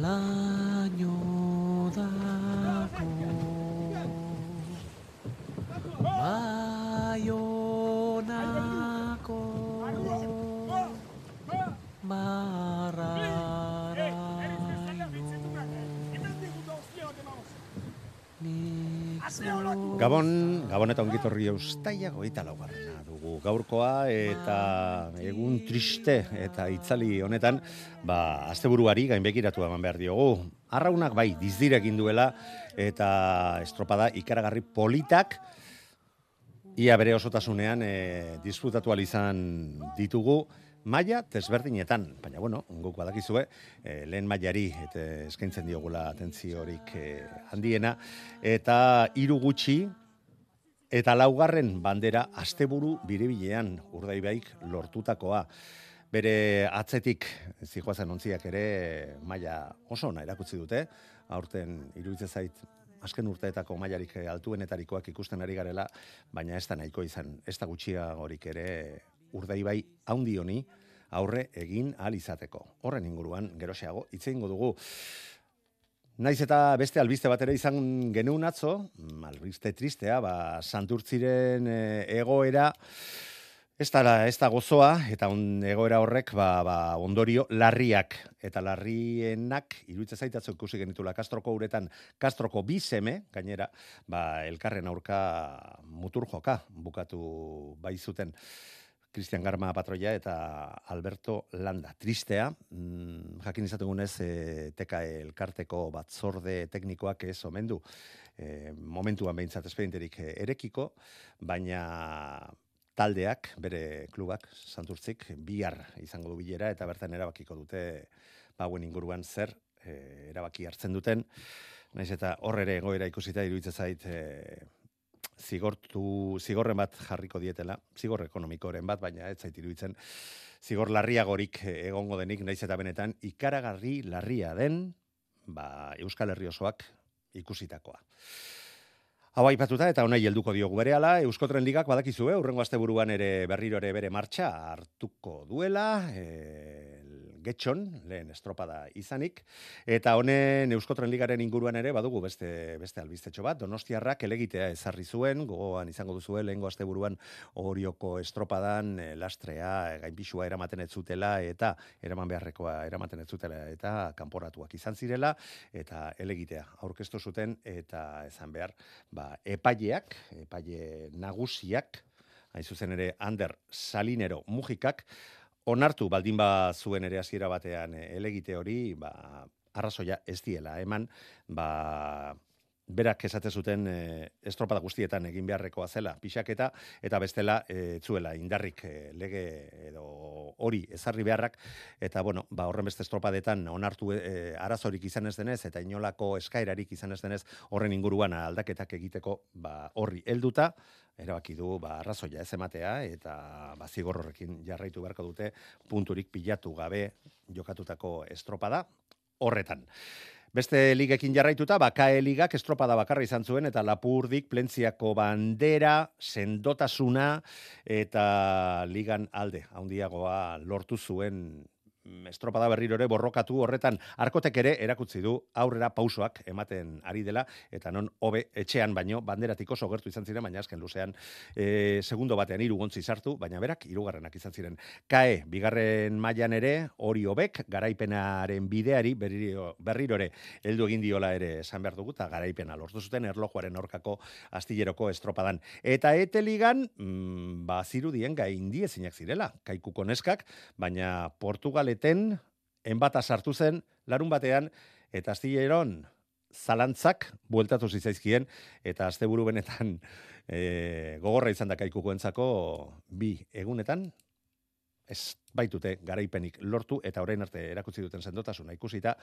laino dako baionako mararaino Gabon, Gabon eta ongitorri eustaia goita laugarrena dugu gaurkoa eta egun triste eta itzali honetan, ba, asteburuari gainbekiratu eman behar diogu. Arraunak bai, dizdirekin duela eta estropada ikaragarri politak ia bere osotasunean e, disfrutatu izan ditugu maila desberdinetan, baina bueno, guk badakizue, e, lehen mailari eta eskaintzen diogula atentziorik e, handiena. Eta hiru gutxi eta laugarren bandera asteburu biribilean urdaibaik lortutakoa. Bere atzetik zijoazen ontziak ere maila oso ona erakutsi dute, aurten iruditzen zait azken urteetako mailarik altuenetarikoak ikusten ari garela, baina ez da nahiko izan, ez da gutxiagorik ere urdaibai haundi honi aurre egin ahal izateko. Horren inguruan, geroxeago, hitz egingo dugu. Naiz eta beste albiste bat ere izan genuen atzo, mm, albiste tristea, ba, santurtziren eh, egoera, ez da, ez da gozoa, eta on, egoera horrek ba, ba, ondorio larriak, eta larrienak, iruditzen zaitatzen ikusi genitula Kastroko uretan, Kastroko bi seme, gainera, ba, elkarren aurka mutur joka, bukatu bai zuten. Cristian Garma patroia eta Alberto Landa. Tristea, mm, jakin izategunez, e, teka elkarteko batzorde teknikoak ez omendu, e, momentuan behintzat espedienterik erekiko, baina taldeak, bere klubak, santurtzik, bihar izango du bilera eta bertan erabakiko dute bauen inguruan zer e, erabaki hartzen duten. Naiz eta horre ere egoera ikusita iruditzen zait e, zigortu, zigorren bat jarriko dietela, zigor ekonomikoren bat, baina ez zait iruditzen, zigor larriagorik egongo denik, naiz eta benetan, ikaragarri larria den, ba, Euskal Herri osoak ikusitakoa. Hau aipatuta eta honai helduko diogu berehala, Euskotren Ligak badakizue, urrengo asteburuan ere berriro ere bere martxa hartuko duela, e, getxon, lehen estropada izanik, eta honen Euskotren Ligaren inguruan ere badugu beste, beste albiztetxo bat, Donostiarrak elegitea ezarri zuen, gogoan izango duzu lehengo asteburuan orioko estropadan e, lastrea, gainpixua eramaten ez zutela, eta eraman beharrekoa eramaten ez zutela, eta kanporatuak izan zirela, eta elegitea aurkeztu zuten, eta ezan behar, ba, epaileak, epaile nagusiak, hain zuzen ere Ander Salinero Mujikak, onartu baldin ba zuen ere hasiera batean eh, elegite hori, ba, arrazoia ez diela, eman, ba, berak esate zuten e, estropada guztietan egin beharrekoa zela pixaketa eta bestela e, zuela indarrik lege edo hori ezarri beharrak eta bueno ba horren beste estropadetan onartu e, arazorik izan ez denez eta inolako eskaerarik izan ez denez horren inguruan aldaketak egiteko ba horri helduta erabaki du ba arrazoia ez ematea eta ba zigor horrekin jarraitu beharko dute punturik pilatu gabe jokatutako estropada horretan. Beste ligekin jarraituta, ba, KAE ligak estropada bakarra izan zuen, eta Lapurdik, Plentziako bandera, sendotasuna, eta ligan alde, handiagoa lortu zuen estropada berriro ere borrokatu horretan. Arkotek ere erakutzi du aurrera pausoak ematen ari dela eta non hobe etxean baino banderatik oso gertu izan ziren baina azken luzean e, segundo batean hiru gontzi sartu baina berak hirugarrenak izan ziren. Kae bigarren mailan ere hori hobek garaipenaren bideari berriro, berriro ere heldu egin diola ere esan behar dugu eta garaipena lortu zuten erlojuaren aurkako astilleroko estropadan. Eta eteligan mm, ba zirudien gain diezinak zirela kaikuko neskak baina Portugal eten, enbata sartu zen, larun batean, eta astilleron zalantzak bueltatu zizaizkien, eta asteburu benetan e, gogorra izan da kaikuko bi egunetan, ez baitute garaipenik lortu eta orain arte erakutsi duten sendotasuna ikusita,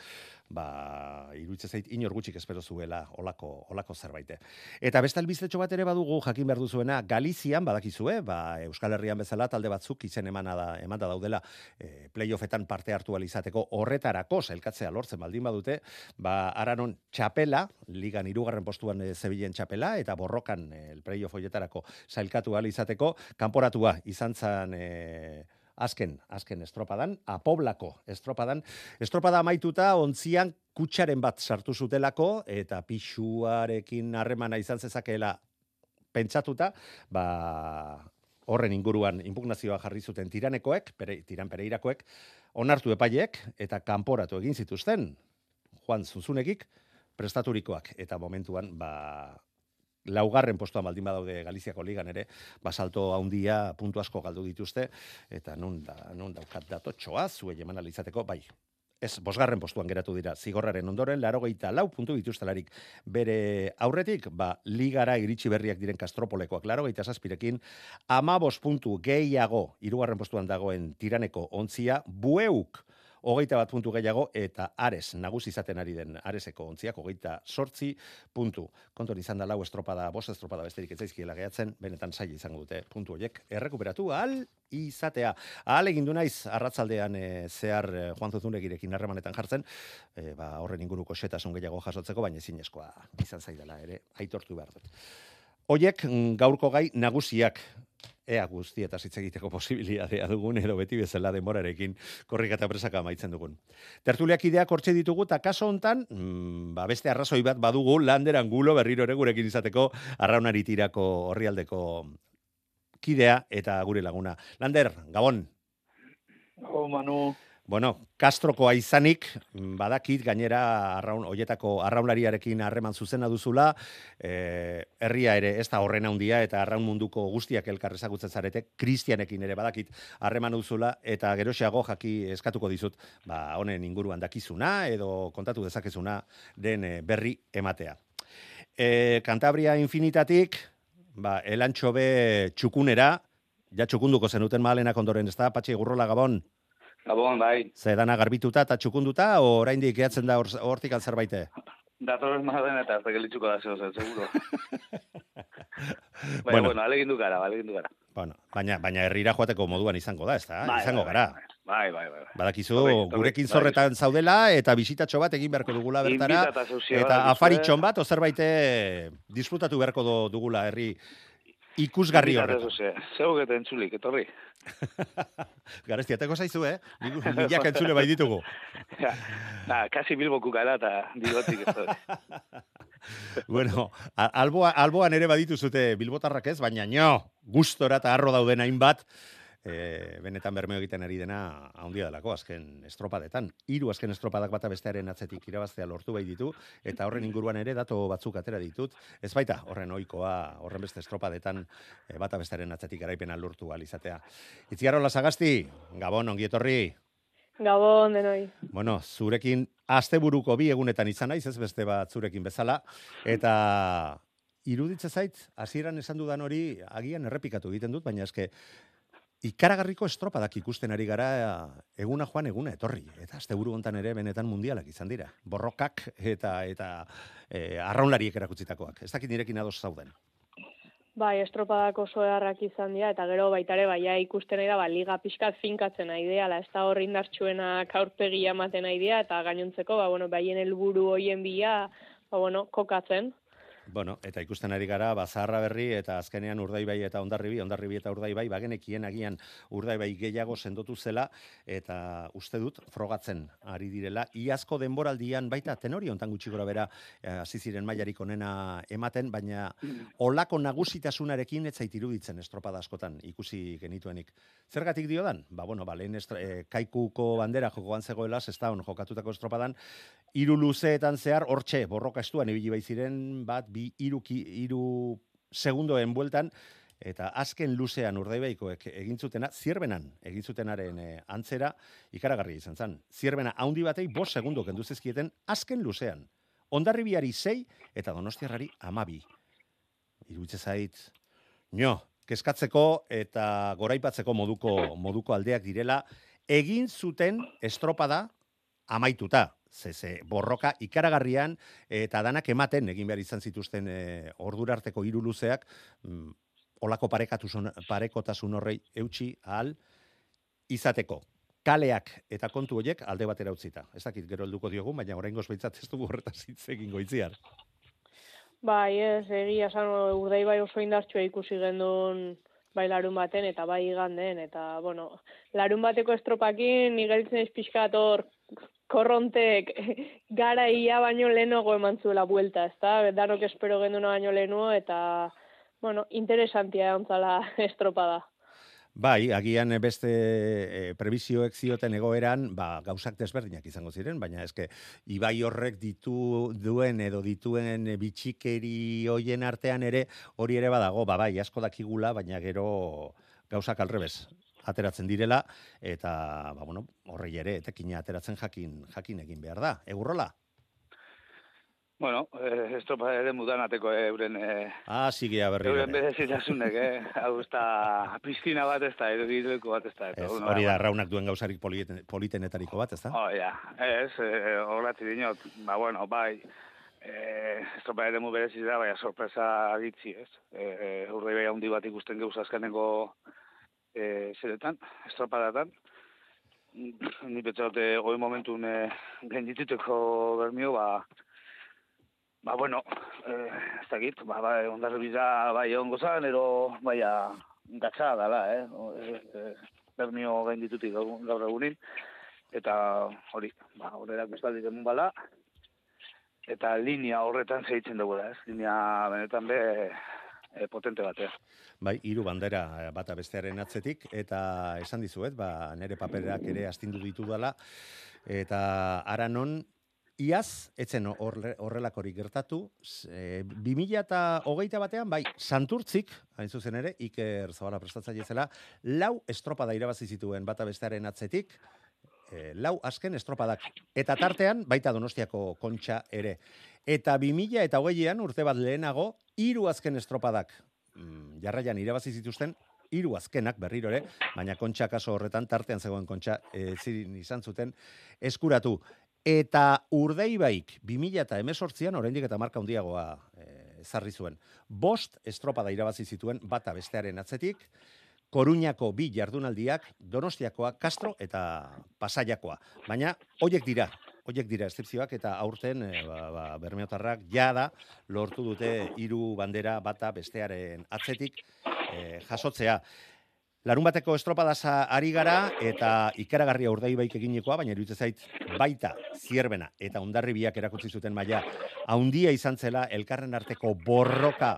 ba iruditzen zait inor gutxik espero zuela olako olako zerbait. Eta beste albistetxo bat ere badugu jakin behar duzuena Galizian badakizue, ba Euskal Herrian bezala talde batzuk izen emana da emanda daudela e, playoffetan parte hartu izateko horretarako sailkatzea lortzen baldin badute, ba Aranon Chapela, ligan hirugarren postuan e, Zebilen Chapela eta borrokan e, el playoff hoietarako sailkatu izateko kanporatua izan zan e, azken, azken estropadan, apoblako estropadan. Estropada amaituta, ontzian kutsaren bat sartu zutelako, eta pixuarekin harremana izan zezakeela pentsatuta, ba, horren inguruan impugnazioa jarri zuten tiranekoek, pere, tiran pereirakoek, onartu epaiek, eta kanporatu egin zituzten, Juan Zuzunekik, prestaturikoak, eta momentuan, ba, laugarren postuan baldin badaude Galiziako ligan ere, basalto handia puntu asko galdu dituzte, eta nun, da, nun daukat datotxoa, zue jeman alizateko, bai, ez, bosgarren postuan geratu dira, zigorraren ondoren, laro gehieta lau puntu dituztelarik bere aurretik, ba, ligara iritsi berriak diren kastropolekoak, laro gehieta zazpirekin, ama puntu gehiago, irugarren postuan dagoen tiraneko ontzia, bueuk, hogeita bat puntu gehiago, eta ares, nagusi izaten ari den areseko ontziak, hogeita sortzi puntu. Konton izan da lau estropada, bos estropada besterik ez zaizkiela gehatzen, benetan saia izango dute puntu horiek, errekuperatu al izatea. Ahal egin du naiz, arratzaldean e, zehar e, Juan Zuzunegirekin harremanetan jartzen, e, ba, horren inguruko setasun gehiago jasotzeko, baina ezinezkoa izan zaidala ere, aitortu behar dut. Oiek mm, gaurko gai nagusiak ea guzti eta hitz egiteko posibilitatea dugun edo beti bezala demorarekin korrika eta presaka amaitzen dugun. Tertuliak ideak hortxe ditugu eta kaso hontan, mm, ba beste arrazoi bat badugu landeran gulo berriro ere gurekin izateko arraunari tirako horrialdeko kidea eta gure laguna. Lander, Gabon. Oh, Manu. Bueno, Castrokoa izanik, badakit gainera arraun hoietako arraunlariarekin harreman zuzena duzula, eh, herria ere ez da horren handia eta arraun munduko guztiak elkar ezagutzen zarete, Kristianekin ere badakit harreman duzula eta geroxeago jaki eskatuko dizut, ba honen inguruan dakizuna edo kontatu dezakezuna den eh, berri ematea. Eh, Cantabria Infinitatik, ba elantxobe txukunera, ja txukunduko zenuten malenak ondoren, ezta? Patxi Gurrola Gabon. Gabon, bai. Ze dana garbituta eta txukunduta, o oraindik gehatzen da hortik or, alzerbaite? Datorren maden eta ez gelitzuko da zeo zen, seguro. Baina, bueno, bueno alegin gara, alegin gara. Bueno, baina, baina herrira joateko moduan izango da, ez da? Bai, izango bai, gara. Bai, bai, bai. bai. Badakizu, gurekin zorretan bai. zaudela, eta bisitatxo bat egin beharko dugula bertara. Eta afaritxon bat, ozerbaite disfrutatu beharko dugula herri ikusgarri horretan. Zeu geten txulik, etorri. Garesti, ateko zaizu, eh? Milak entzule bai ditugu. Na, kasi bilboku gara eta digotik bueno, alboa, alboan ere baditu zute bilbotarrak ez, baina nio, gustora eta arro dauden hainbat, e, benetan bermeo egiten ari dena handia delako azken estropadetan. Hiru azken estropadak bata bestearen atzetik irabaztea lortu bai ditu eta horren inguruan ere dato batzuk atera ditut. Ez baita horren ohikoa horren beste estropadetan e, bata bestearen atzetik garaipena lortu al izatea. Itziarola Sagasti, Gabon ongi etorri. Gabon denoi. Bueno, zurekin asteburuko bi egunetan izan naiz, ez beste bat zurekin bezala eta iruditze zait, hasieran esan dudan hori agian errepikatu egiten dut, baina eske ikaragarriko estropadak ikusten ari gara eguna joan eguna etorri. Eta asteburu hontan ere benetan mundialak izan dira. Borrokak eta eta e, arraunlariek erakutsitakoak. Ez dakit nirekin ados zauden. Bai, estropadak oso eharrak izan dira, eta gero baitare, bai, ikusten da, ba, liga pixkat finkatzen nahi dira, ez da hor indartsuena kaurpegia ematen nahi dira, eta gainontzeko, ba, bueno, baien helburu hoien bila, ba, bueno, kokatzen. Bueno, eta ikusten ari gara, bazarra berri eta azkenean urdaibai eta ondarribi, ondarribi eta urdaibai, bagenekien agian urdaibai gehiago sendotu zela, eta uste dut, frogatzen ari direla. Iazko denboraldian, baita tenori ontan gutxi gora bera, eh, hasi ziren mailarik onena ematen, baina olako nagusitasunarekin ez zait iruditzen estropada askotan ikusi genituenik. Zergatik dio dan? Ba, bueno, ba, lehen eh, kaikuko bandera jokoan zegoela, ez da jokatutako estropadan, hiru luzeetan zehar, hortxe, borroka estuan ibili bai ziren, bat, bi iru, iru segundoen bueltan, eta azken luzean urdaibaikoek egin zutena, zierbenan egin zutenaren e, antzera, ikaragarri izan zen. Zierbena haundi batei bos segundo kendu zizkieten azken luzean. Ondarribiari sei eta donostiarrari amabi. Iruditze zait, nio, keskatzeko eta goraipatzeko moduko moduko aldeak direla egin zuten estropada amaituta. Ze, ze, borroka ikaragarrian eta danak ematen egin behar izan zituzten e, ordurarteko hiru luzeak mm, olako parekotasun horrei eutxi ahal izateko. Kaleak eta kontu horiek alde batera utzita. Ez dakit gero helduko diogu, baina oraingoz baitzat ez dugu horretaz hitz egingo itziar. Bai, ez, egia esan urdei bai oso indartsua ikusi gendun bai larun baten eta bai igandeen eta bueno, larun bateko estropakin nigeltzen ez pixkat hor korrontek gara ia baino lehenogo eman zuela buelta, ezta? Danok espero genduna baino lehenu eta bueno, interesantia ontzala estropada. Bai, agian beste e, prebizioek zioten egoeran, ba, gauzak desberdinak izango ziren, baina eske ibai horrek ditu duen edo dituen bitxikeri hoien artean ere hori ere badago, ba bai, asko dakigula, baina gero gauzak alrebez ateratzen direla eta ba bueno, horrei ere etekina ateratzen jakin jakin egin behar da. Egurrola. Bueno, eh, esto para ere mudanateko eh, euren... Eh, ah, sigea berri. Euren berezitasunek, eh? Hau ez da piscina bat ez da, edo bat ez da. Ez, hori da, raunak duen gauzarik politen, politenetariko bat, ez da? Oh, ja, ez, eh, horretzi dinot, ba, bueno, bai, eh, estropa ere mu berezitza, bai, sorpresa agitzi, ez? Eh, urrei bai handi bat ikusten geuz azkeneko eh, zeretan, estropadatan. Ni petxote, goi momentun eh, gendituteko bermio, ba, Ba, bueno, eh, ez dakit, ba, ba, ondarri bai, ongo zan, ero, bai, gatsa dala, eh? eh bernio gain ditutik gaur egunin, eta hori, ba, horrerak bestaldi demun bala, eta linea horretan zeitzen dugu da, ez? Linea benetan be, e, potente batea. Bai, hiru bandera bata bestearen atzetik, eta esan dizuet, ba, nere paperak ere astindu ditu dela, eta ara non, Iaz, etzen horrelakorik gertatu, e, 2000 eta hogeita batean, bai, santurtzik, hain zuzen ere, Iker Zabala prestatzaile zela, lau estropada irabazi zituen bata bestearen atzetik, e, lau azken estropadak. Eta tartean, baita donostiako kontxa ere. Eta 2000 eta hogeian, urte bat lehenago, hiru azken estropadak mm, jarraian irabazi zituzten, hiru azkenak berriro ere, baina kontxa kaso horretan, tartean zegoen kontxa, e, zirin izan zuten, eskuratu. Eta urdeibaik, 2000 eta emezortzian, oraindik eta marka hundiagoa eh, ezarri zuen. Bost estropada irabazi zituen bata bestearen atzetik, Koruñako bi jardunaldiak, Donostiakoa, Castro eta Pasaiakoa. Baina, hoiek dira, hoiek dira estripzioak eta aurten e, ba, ba, bermeotarrak jada lortu dute hiru bandera bata bestearen atzetik e, jasotzea. Larun bateko estropadasa ari gara eta ikaragarria urdei baik eginekoa, baina iruditzen zait baita zierbena eta ondarri biak erakutsi zuten maila haundia izan zela elkarren arteko borroka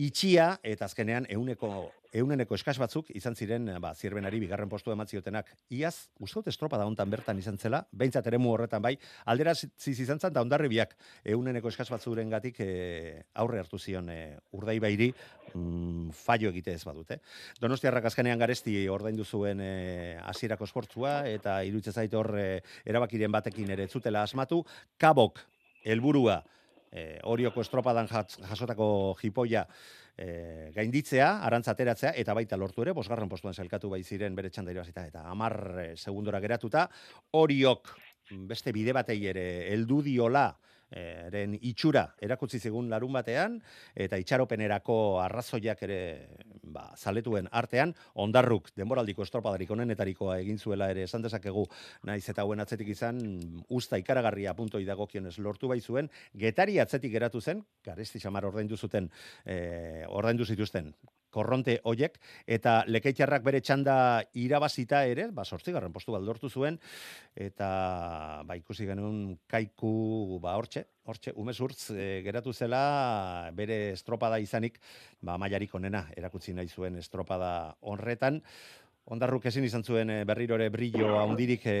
itxia eta azkenean euneko euneneko eskas batzuk izan ziren ba, zierbenari bigarren postu ematziotenak. Iaz, uste estropa da hontan bertan izan zela, behintzat ere horretan bai, aldera ziz izan zan, da ondarri biak euneneko eskas batzuren gatik e, aurre hartu zion e, urdai bairi mm, fallo egite ez badute. Donostiarrak azkenean garesti ordaindu zuen e, asierako esportzua, eta iruditzen zait hor e, erabakiren batekin ere zutela asmatu, kabok, helburua, e, orioko estropadan jasotako jipoia, e, gainditzea, arantzateratzea, eta baita lortu ere, bosgarren postuan zelkatu bai ziren bere txanda irabazita, eta amar e, segundora geratuta, horiok beste bide batei ere heldu diola, eren itxura erakutsi zigun larun batean, eta itxaropenerako arrazoiak ere ba, zaletuen artean, ondarruk denboraldiko estropadarik onenetarikoa egin zuela ere esan dezakegu. Naiz eta hauen atzetik izan, usta ikaragarria punto idagokionez lortu bai zuen, getari atzetik geratu zen, garesti xamar ordaindu zuten, e, ordaindu zituzten, korronte hoiek eta lekeitxarrak bere txanda irabazita ere, ba garren postu baldortu zuen eta ba ikusi genuen kaiku ba hortxe, hortxe umezurtz e, geratu zela bere estropada izanik ba mailarik onena erakutsi nahi zuen estropada honretan. Ondarruk ezin izan zuen eh, berriro ere brillo handirik e,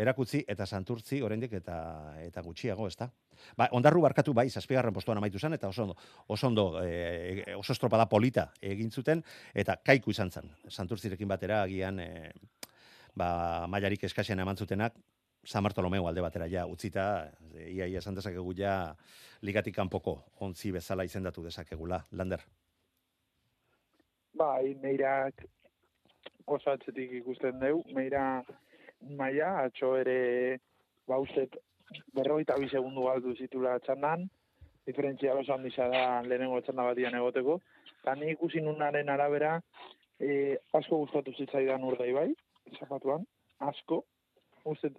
erakutsi eta santurtzi oraindik eta eta gutxiago, ezta? Ba, ondarru barkatu bai, zazpigarren postuan amaitu zen, eta oso ondo, oso, ondo, e, oso estropada polita egin zuten, eta kaiku izan zen. Santurtzirekin batera, agian, e, ba, mailarik eskasean eman zutenak, San Bartolomeu alde batera ja utzita, ia ia esan dezakegu ja ligatik kanpoko ontzi bezala izendatu dezakegula. Lander. bai, meirak oso atzetik ikusten deu, meira maia, atxo ere, ba, uste, berrogeita bi segundu galdu zitula txandan, diferentzia oso handiza da lehenengo txanda batian egoteko, eta ni ikusi nunaren arabera, e, asko gustatu zitzaidan urdai bai, zapatuan, asko, uste,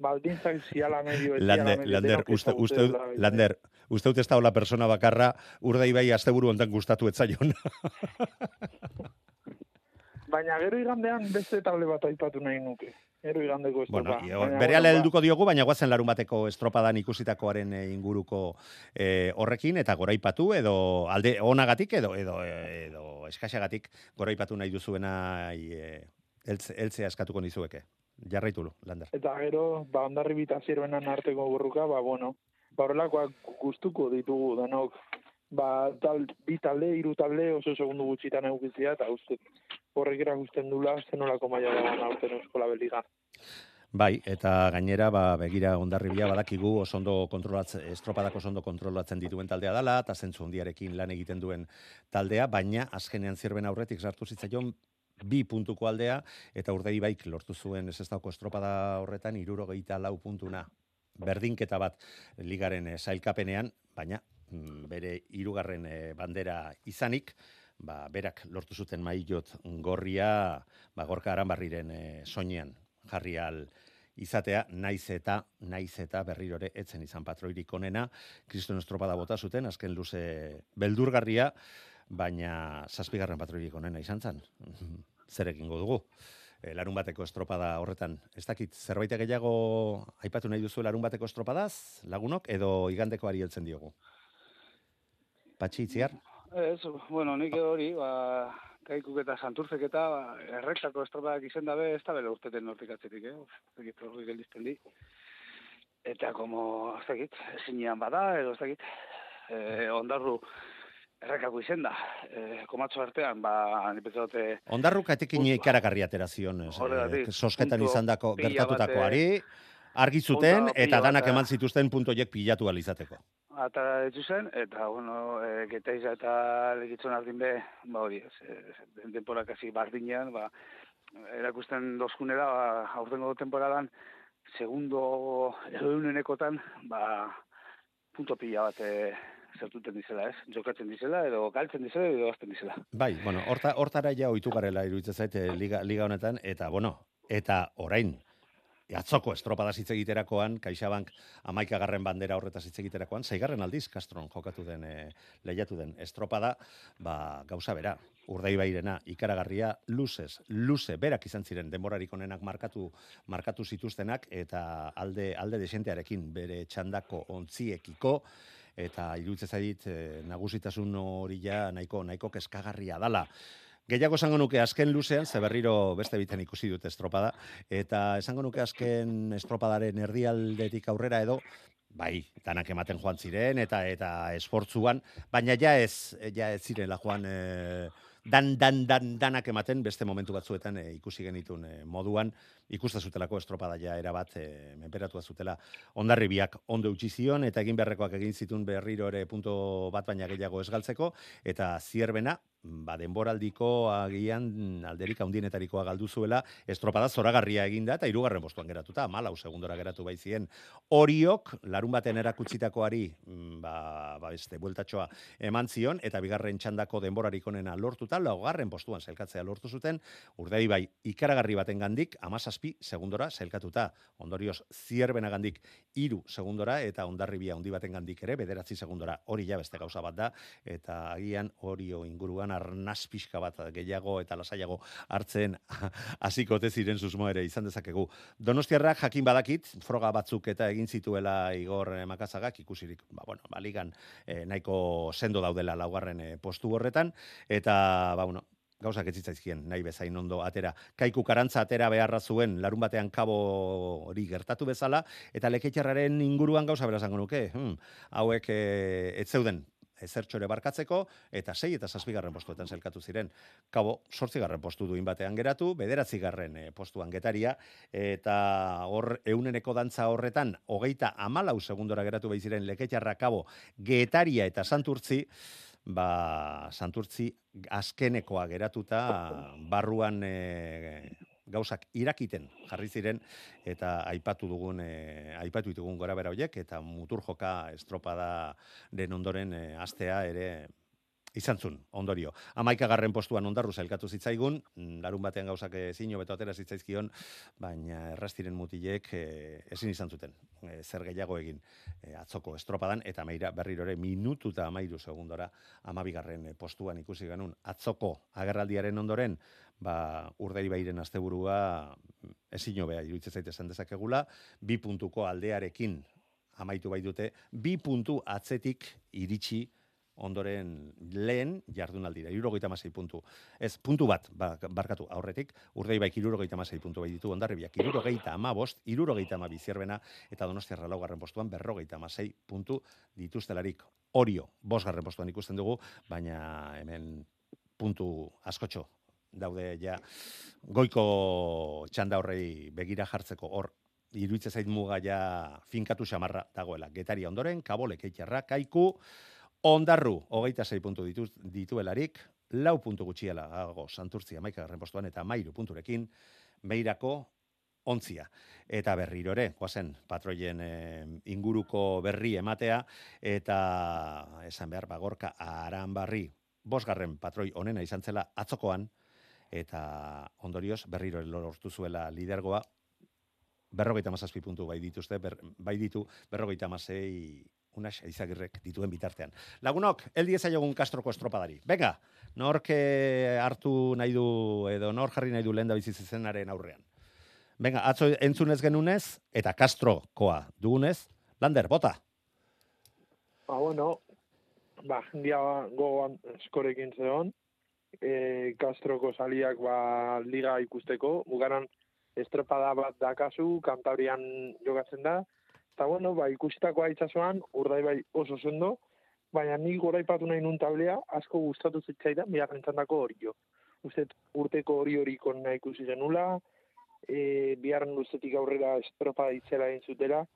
baldintzak ziala medio, ez Lander, Lander, uste, uste. Lander, uste dut ez da hola persona bakarra, urdai bai asteburu hontan gustatu etzaion. Baina gero igandean beste table bat aipatu nahi nuke. Gero igandeko estropa. bueno, io, Baina, bere bueno, ba, helduko diogu, baina guazen larun bateko estropadan ikusitakoaren eh, inguruko eh, horrekin, eta goraipatu, edo alde onagatik, edo, edo, edo eskaxagatik goraipatu nahi duzuena eh, eltze, eltzea eskatuko nizueke. Jarraitu, Lander. Eta gero, ba, ondarri bita zirbenan arteko borruka, ba, bueno, ba, horrelakoak gustuko ditugu denok, ba, tal, bi talde, hiru talde, oso segundu gutxitan egukitzia, eta uste, horrek erakusten dula, zenolako maila da aurten eskola beligan. Bai, eta gainera, ba, begira ondarribia badakigu oso ondo kontrolatzen, estropadak oso ondo kontrolatzen dituen taldea dala, eta zentzu hondiarekin lan egiten duen taldea, baina azkenean zirben aurretik sartu zitzaion bi puntuko aldea, eta urdei baik lortu zuen ez dauko estropada horretan irurogeita lau puntuna. Berdinketa bat ligaren eh, sailkapenean, baina mm, bere hirugarren eh, bandera izanik, ba, berak lortu zuten maillot gorria, ba, gorka aranbarriren eh, soinean jarri al izatea, naiz eta, naiz eta berrirore etzen izan patroirik onena, kriston estropada bota zuten, azken luze beldurgarria, baina zazpigarren patroirik onena izan zen. Zer egingo dugu? E, larun bateko estropada horretan, ez dakit, zerbait gehiago aipatu nahi duzu larun bateko estropadaz, lagunok, edo igandekoari heltzen diogu? Patxi itziar? Ez, bueno, nik hori, ba, kaikuk eta santurzek eta ba, errektako estropadak izen dabe, ez da bela urteten nortik atzetik, eh? Ez dakit, hori geldizten di. Eta, como, ez dakit, ezinean bada, edo ez dakit, eh, ondarru errekako izen da. Eh, komatxo artean, ba, nipetzote, Ondarruk etekin Puntua. ikaragarri atera zion, ez, Horregatik, eh, sosketan izandako pila gertatutakoari, argi zuten eta danak eman zituzten puntu horiek pilatu alizateko. Atara ditu zen, eta, bueno, e, getaiza eta legitzon ardin be, ba hori, ez, ez, den temporak hasi bardinean, ba, erakusten dozkunera, ba, aurtengo temporadan, segundo edo eunenekotan, ba, punto pila bat e, zertuten dizela, ez? Jokatzen dizela, edo galtzen dizela, edo azten dizela. Bai, bueno, horta, hortara ja ohitu garela iruditzen zait eh, liga, liga honetan, eta bueno, eta orain, atzoko estropada hitz egiterakoan, Kaixabank amaikagarren bandera horretaz hitz egiterakoan, zeigarren aldiz Castron jokatu den, e, lehiatu den estropada, ba, gauza bera, urdaibairena, ikaragarria, luzez, luze, berak izan ziren denborarik onenak markatu, markatu zituztenak, eta alde, alde desentearekin, bere txandako ontziekiko, eta iruditzen zait e, nagusitasun hori ja nahiko, nahiko keskagarria dala. Gehiago esango nuke azken luzean, ze berriro beste biten ikusi dut estropada, eta esango nuke azken estropadaren erdialdetik aurrera edo, bai, danak ematen joan ziren, eta eta esportzuan, baina ja ez, ja ez zirela joan e, dan, dan, dan, danak ematen beste momentu batzuetan e, ikusi genitun e, moduan, ikusta zutelako estropada ja erabat e, menperatua zutela. Ondarribiak ondo utzi zion eta egin beharrekoak egin zitun berriro ere punto bat baina gehiago esgaltzeko eta zierbena ba denboraldiko agian alderik handienetarikoa galdu zuela estropada zoragarria eginda eta hirugarren postuan geratuta 14 segundora geratu baizien. Oriok larun baten erakutsitakoari mm, ba ba beste bueltatxoa eman zion eta bigarren txandako denborarik onena lortuta laugarren postuan sailkatzea lortu zuten. Urdai bai ikaragarri baten gandik 17 segundora sailkatuta. Ondorioz zierbenagandik hiru segundora eta ondarribia handi baten gandik ere bederatzi segundora. Hori ja beste gauza bat da. Eta agian orio inguruan arnaz pixka bat gehiago eta lasaiago hartzen hasiko ziren susmo ere. Izan dezakegu. Donostiarrak jakin badakit, froga batzuk eta egin zituela Igor Makazagak ikusirik, ba, bueno, baligan eh, nahiko sendo daudela laugarren eh, postu horretan, eta, ba, bueno, gauzak ez zitzaizkien nahi bezain ondo atera. Kaiku karantza atera beharra zuen larun batean kabo hori gertatu bezala, eta leketxarraren inguruan gauza berazango nuke. Hmm, hauek e, ez zeuden ezertxore barkatzeko, eta sei eta zazpigarren postuetan zelkatu ziren. Kabo, sortzigarren postu duin batean geratu, bederatzigarren e, postuan getaria, eta hor euneneko dantza horretan, hogeita amalau segundora geratu behiziren leketxarra kabo, getaria eta santurtzi, ba, santurtzi azkenekoa geratuta barruan e, gauzak irakiten jarri ziren eta aipatu dugun e, aipatu ditugun gora bera hoiek eta mutur joka estropada den ondoren e, astea ere izan zun, ondorio. Amaika garren postuan ondarru zailkatu zitzaigun, mm, larun batean gauzak ezin beto atera zitzaizkion, baina errastiren mutilek e, ezin izan zuten, e, zer gehiago egin e, atzoko estropadan, eta meira berrirore minutu eta amairu segundora amabigarren postuan ikusi genuen. Atzoko agerraldiaren ondoren, ba, urderi bairen asteburua ezin hobea iruditzen zaite zen dezakegula, bi puntuko aldearekin amaitu bai dute, bi puntu atzetik iritsi ondoren lehen jardunaldira, irurogeita masei puntu. Ez, puntu bat, ba, barkatu, aurretik, urdei baik irurogeita masei puntu bai ditu, ondarribiak irurogeita ama bost, irurogeita ama bizierbena, eta donostiarra laugarren postuan berrogeita masei puntu dituztelarik. Orio, bosgarren postuan ikusten dugu, baina hemen puntu askotxo daude ja goiko txanda horrei begira jartzeko hor iruitze zait muga ja finkatu xamarra dagoela. Getaria ondoren, kabolek eitxarra, kaiku, Ondarru, hogeita zei puntu ditu, dituelarik, lau puntu gutxiela gago santurtzia amaika garren postuan eta mairu punturekin, meirako ontzia. Eta berriro ere, guazen, patroien inguruko berri ematea, eta esan behar, bagorka aran barri, bosgarren patroi onena izan zela atzokoan, eta ondorioz berriro lortu zuela lidergoa, berrogeita mazazpi puntu bai dituzte, ber, bai ditu, berrogeita mazei unas izagirrek dituen bitartean. Lagunok, eldi ezaiogun kastroko estropadari. Venga, nork eh, hartu nahi du, edo nor jarri nahi du lehen da bizizizenaren aurrean. Venga, atzo entzunez genunez, eta kastrokoa dugunez, Lander, bota. Ba, bueno, ba, dia gogoan eskorekin zeon, e, kastroko saliak ba, liga ikusteko, mugaran estropada bat dakazu, kantabrian jogatzen da, eta bueno, ba, ikusitakoa itxasuan, urdai bai oso sendo, baina ni gora ipatu nahi nun tablea, asko gustatu zitzaidan, bihar dako hori jo. Uste, urteko hori hori nahi ikusi genula, e, bihar ustetik aurrera estropa ditzela egin zutera,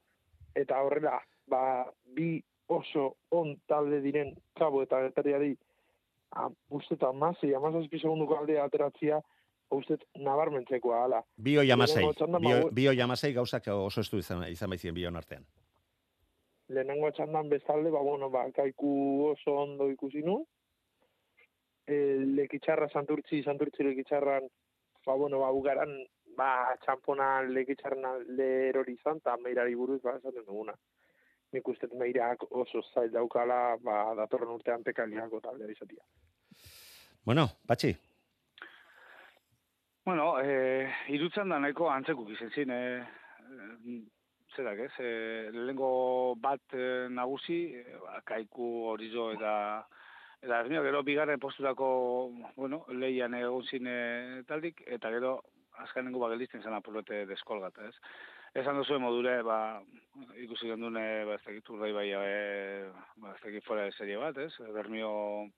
eta aurrera, ba, bi oso on talde diren kabo eta getariari, uste eta amazi, amazazpi segunduko aldea ateratzia, uste nabarmentzekoa ala. Bio jamasei, bio, bio jamasei gauzak oso estu izan, izan baizien bion artean. Lehenengo txandan bezalde, ba, bueno, ba, kaiku oso ondo ikusi nu. E, lekitxarra santurtzi, santurtzi lekitxarran, ba, bueno, ba, bugaran, ba, txampona lekitxarran lerori izan, eta meirari buruz, ba, esaten duguna. Nik uste meirak oso zail daukala, ba, datorren urtean tekaliako talde izatia. Bueno, Patxi, Bueno, eh, irutzen da nahiko antzeko gizentzin, eh, zerak ez, eh, lehenko bat eh, nagusi, ba, kaiku horizo eta eta ez gero bigarren posturako, bueno, lehian egon zine taldik, eta gero azkanengo ba gelditzen zen apurrete deskolgat, ez. Esan duzu modure, ba, ikusi gendune, ba, ez dakit urdai bai, e, ba, ez dakit fora de serie bat, ez, bermio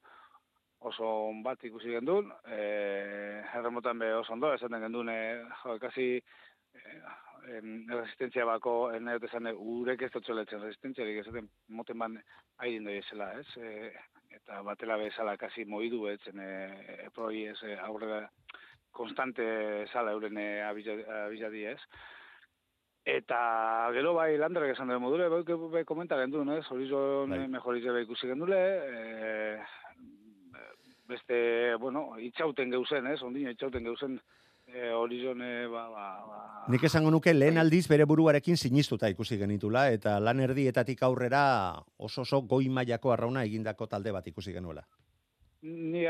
oso bat ikusi gendun, eh erremotan be oso ondo, esaten gendun, eh jo, kasi eh, resistentzia bako, eneot esan, urek ez dut zoletzen resistentzia, esaten moten ban airin doi esela, ez? E, eta batela bezala kasi moidu etzen e, proi ez e, aurrera konstante sala euren e, abizadi ez. Eta gero bai landerrek esan dut module, bai, bai komenta gendu, no? Horizon bai. mejorize bai ikusi gendule, e, beste, bueno, itxauten geuzen, ez, ondino itxauten geuzen e, horizone, ba, ba, ba. Nik esango nuke lehen aldiz bere buruarekin sinistuta ikusi genitula, eta lan erdietatik aurrera oso oso goi mailako arrauna egindako talde bat ikusi genuela. Ni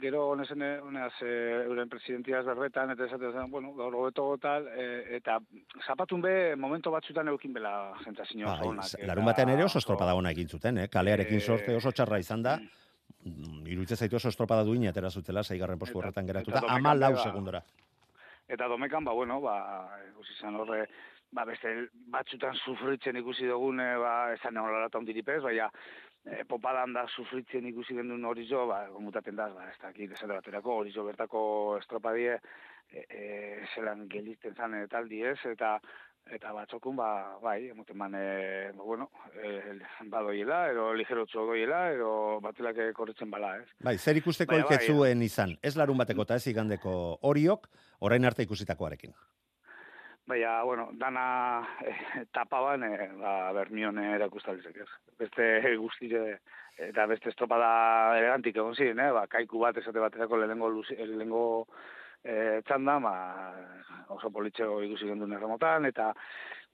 gero honezen honez euren presidentiaz berbetan eta esaten zen, bueno, gaur hobeto tal e, eta zapatun be momento batzutan eukin bela sentsazio ba, Larun batean ere oso estropada ona egin zuten, eh? Kalearekin sorte oso txarra izan da. Mm iruditze zaitu oso estropada duin atera zutela, saigarren postu horretan geratuta, ama lau segundora. Eta domekan, ba, bueno, ba, ikusi zan horre, ba, beste batzutan sufritzen ikusi dugune, ba, esan egon lalata ondiripez, baina, e, popadan da sufritzen ikusi gendun hori zo, ba, gomutaten da, ba, ez da, ki, desate baterako, hori bertako estropadie, e, e, zelan gelizten zan taldi ez, eta, eta batzokun, ba, bai, emoten man, e, ba, bueno, e, badoiela, ero ligerotxo doiela, ero batelak korretzen bala, ez? Bai, zer ikusteko bai, elketzuen izan, ez larun bateko eta ez igandeko horiok, orain arte ikusitakoarekin. Baina, bueno, dana eh, tapaban, eh, ba, bermion erakustalizek, ez? Beste guztire, eta beste estropada elegantik egon ziren, eh? ba, kaiku bat esate baterako lehenengo, luzi- lehenengo e, txanda, ba, oso politxego ikusi gendun erremotan, eta,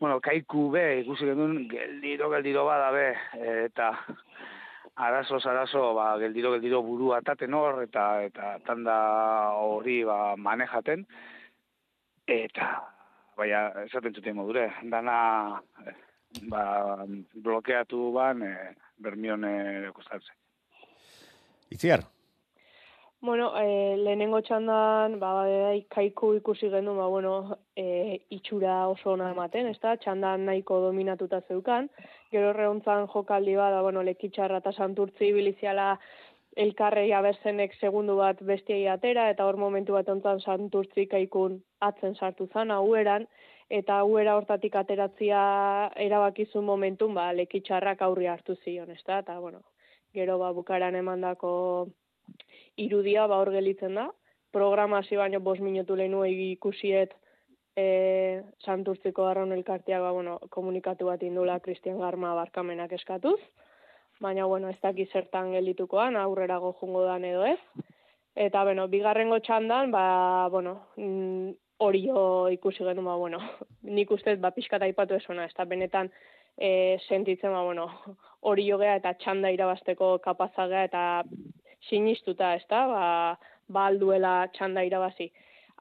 bueno, kaiku be ikusi gendun geldiro, geldiro bada be, eta arazo, arazo, ba, geldiro, geldiro burua taten hor, eta, eta tanda hori ba, manejaten, eta, baina, esaten zuten modure, dana, ba, blokeatu ban, e, bermion erakustatzen. Itziar, Bueno, e, lehenengo txandan, ba, bai, kaiku ikusi gendu, ba, bueno, e, itxura oso ona ematen, ez da? Txandan nahiko dominatuta zeukan. Gero horreuntzan jokaldi bada, bueno, lekitxarra eta santurtzi biliziala elkarrei aberzenek segundu bat bestiei atera, eta hor momentu bat ontzan santurtzi kaikun atzen sartu zan, haueran, eta hauera hortatik ateratzia erabakizun momentun, ba, lekitxarrak aurri hartu zion, ez da? Eta, bueno, gero ba, bukaran emandako irudia ba hor gelitzen da. Programazio baino bos minutu lehenu ikusiet e, santurtziko arraun elkarteak ba, bueno, komunikatu bat indula Cristian Garma barkamenak eskatuz. Baina, bueno, ez daki zertan gelditukoan, aurrera jungo dan edo ez. Eta, bueno, bigarrengo txandan, ba, bueno, mm, hori ikusi genuen, ba, bueno, nik ustez, ba, pixka aipatu esona, ez da benetan e, sentitzen, ba, bueno, hori jogea eta txanda irabasteko kapazagea eta sinistuta, ez da, ba, ba alduela txanda irabazi.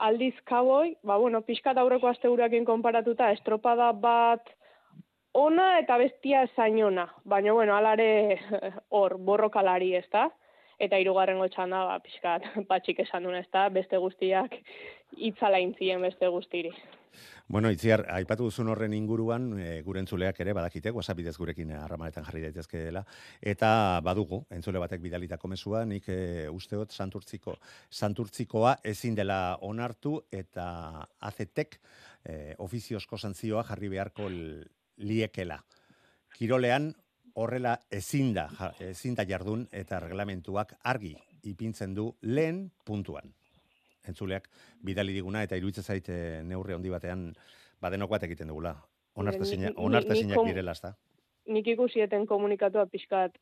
Aldiz kaboi, ba, bueno, pixkat aurreko asteurekin konparatuta, estropada bat ona eta bestia zainona. Baina, bueno, alare hor, borrokalari, ez da? Eta hirugarrengo txanda, ba, pixkat, patxik esan duen, ez da? Beste guztiak itzala intzien beste guztiri. Bueno, itziar, aipatu duzun horren inguruan, e, gure entzuleak ere badakite, WhatsApp bidez gurekin harramanetan jarri daitezke dela, eta badugu, entzule batek bidalitako mesua, nik e, usteot santurtziko, santurtzikoa ezin dela onartu, eta azetek e, ofiziozko santzioa jarri beharko liekela. Kirolean, horrela ezin da, ezin da jardun, eta reglamentuak argi ipintzen du lehen puntuan entzuleak bidali diguna eta iruditzen zait e, neurri handi batean badenok bat egiten dugula. Onartezinak onartezinak direla, ezta. Nik ikusieten komunikatua pixkat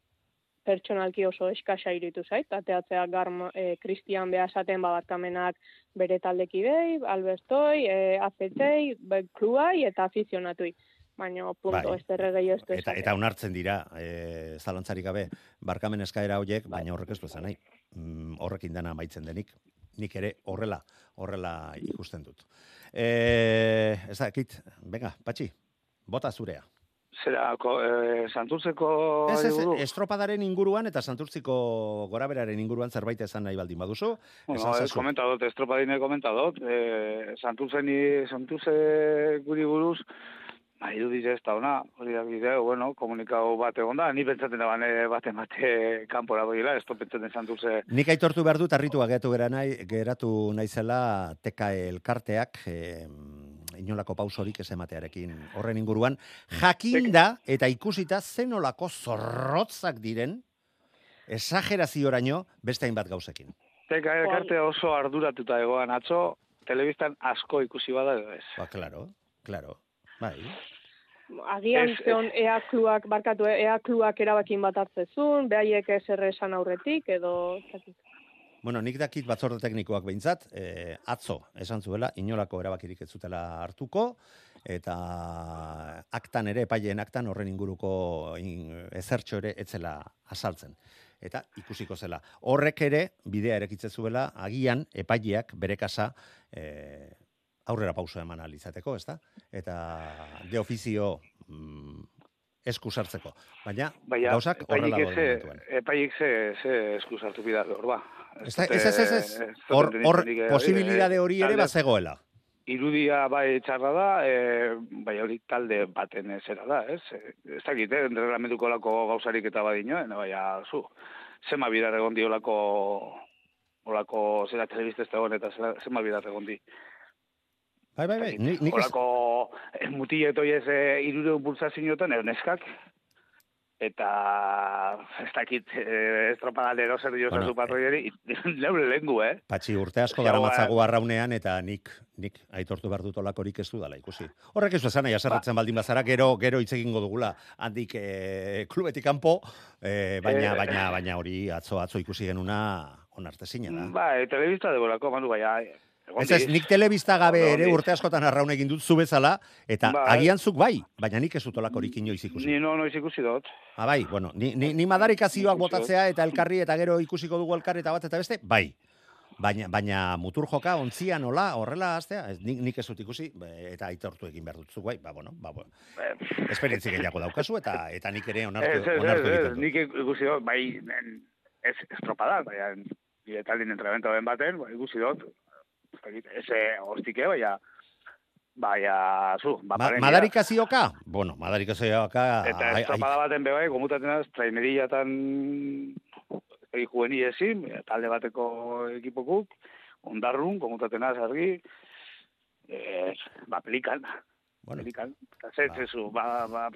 pertsonalki oso eskasa iritu zait, ateatzea garma, e, Christian behasaten babarkamenak bere taldekidei, Albertoi, e, azetei, kluai eta afizionatui. Baina, punto, bai. ez derregei ez eta, eta onartzen dira, e, zalantzarik gabe, barkamen eskaera horiek, baina horrek ez du nahi. Mm, horrekin dana maitzen denik nik ere horrela, horrela ikusten dut. E, ez da, kit, venga, patxi, bota zurea. Zera, ko, e, santurtzeko... Ez, ez, estropadaren inguruan eta santurtziko goraberaren inguruan zerbait esan nahi baldin baduzu. Bueno, ez komentadot, estropadine komentadot, e, santurtzen santurze guri buruz, Ba, irudiz ez da ona, hori da bideo, bueno, komunikau bat egon da, ni pentsaten da bane bat emate kanpora doila, ez pentsaten zantu ze... Nik aitortu behar dut, arritu geratu gara nahi, geratu naizela teka elkarteak, e, inolako pausorik ez ematearekin horren inguruan, jakinda eta ikusita zenolako zorrotzak diren, exagerazioraino beste hainbat gauzekin. Teka elkarte oso arduratuta egoan atzo, telebistan asko ikusi bada edo ez. Ba, claro, claro. Bai. Agian es, zeon ea kluak, barkatu, ea kluak erabakin bat hartzezun, behaiek ez erresan aurretik, edo... Bueno, nik dakit batzorde teknikoak behintzat, eh, atzo, esan zuela, inolako erabakirik ez zutela hartuko, eta aktan ere, epaileen aktan horren inguruko in, ezertxo ere etzela asaltzen. Eta ikusiko zela. Horrek ere, bidea erekitze zuela, agian, epaileak bere kasa, eh, aurrera pauso eman alizateko, ez da? Eta de ofizio mm, eskusartzeko. Baina, Baina gauzak horrela bolo Epaik ze, ze eskusartu bidar hor ba. Ez, ez, ez, ez. Hor, hor posibilidade hori ere bazegoela. Irudia bai txarra da, e, bai hori talde baten zera da, ez? Ez dakit, eh? reglamentuko lako gauzarik eta badinoen, bai, zu, zema bidar egon di olako, zera telebizte ez da eta zema bidar egon di. Bai, bai, bai. Ni, nik ez, Horako eh, mutileto ez e, irure pulsazioetan, edo neskak, eta ez dakit e, estropadalero zer dio Bueno, patroieri, leure lengu, eh? patxi urte asko ba- matzagu arraunean, eta nik, nik aitortu behar dut olakorik ez dudala ikusi. Horrek ez du esan nahi, aserretzen baldin bazara, gero, gero hitz egingo dugula, handik e, klubetik kanpo, e, baina, Eh. baina, baina hori atzo, atzo ikusi genuna onartezina da. Ba, e, telebista debolako, manu, baina... egon Ez ez, nik telebista gabe ere urte askotan arraun egin dut zu bezala, eta Bai. agian zuk bai, baina nik ez dut olakorik inoiz ikusi. Ni no, noiz ikusi dut. Ah, bai, bueno, ni, ni, ni madarikazioak botatzea eta elkarri eta gero ikusiko dugu elkar eta bat eta beste, bai. Baina, baina mutur joka ontzia nola, horrela hastea, ez, nik, nik ez dut ikusi, eta aitortu egin behar dut bai, ba, bueno, ba, bueno. Eh, Esperientzi gehiago daukazu, eta eta nik ere onartu, ez, onartu ez, nik ikusi dut, bai, ez estropada, baina, nire taldin entrenamento den baten, bai, ikusi dut, ez eh, hostike, baina, baina, zu, ba, Ma, madarikazioka? Bueno, madarikazioka... Eta ai- ai- estropada baten bebai, gomutaten az, trainerillatan egi jueni ezin, talde bateko ekipokuk, ondarrun, gomutaten az, argi, eh, ba, pelikan, bueno, pelikan, eta zer, Ba. zezu, ba, ba,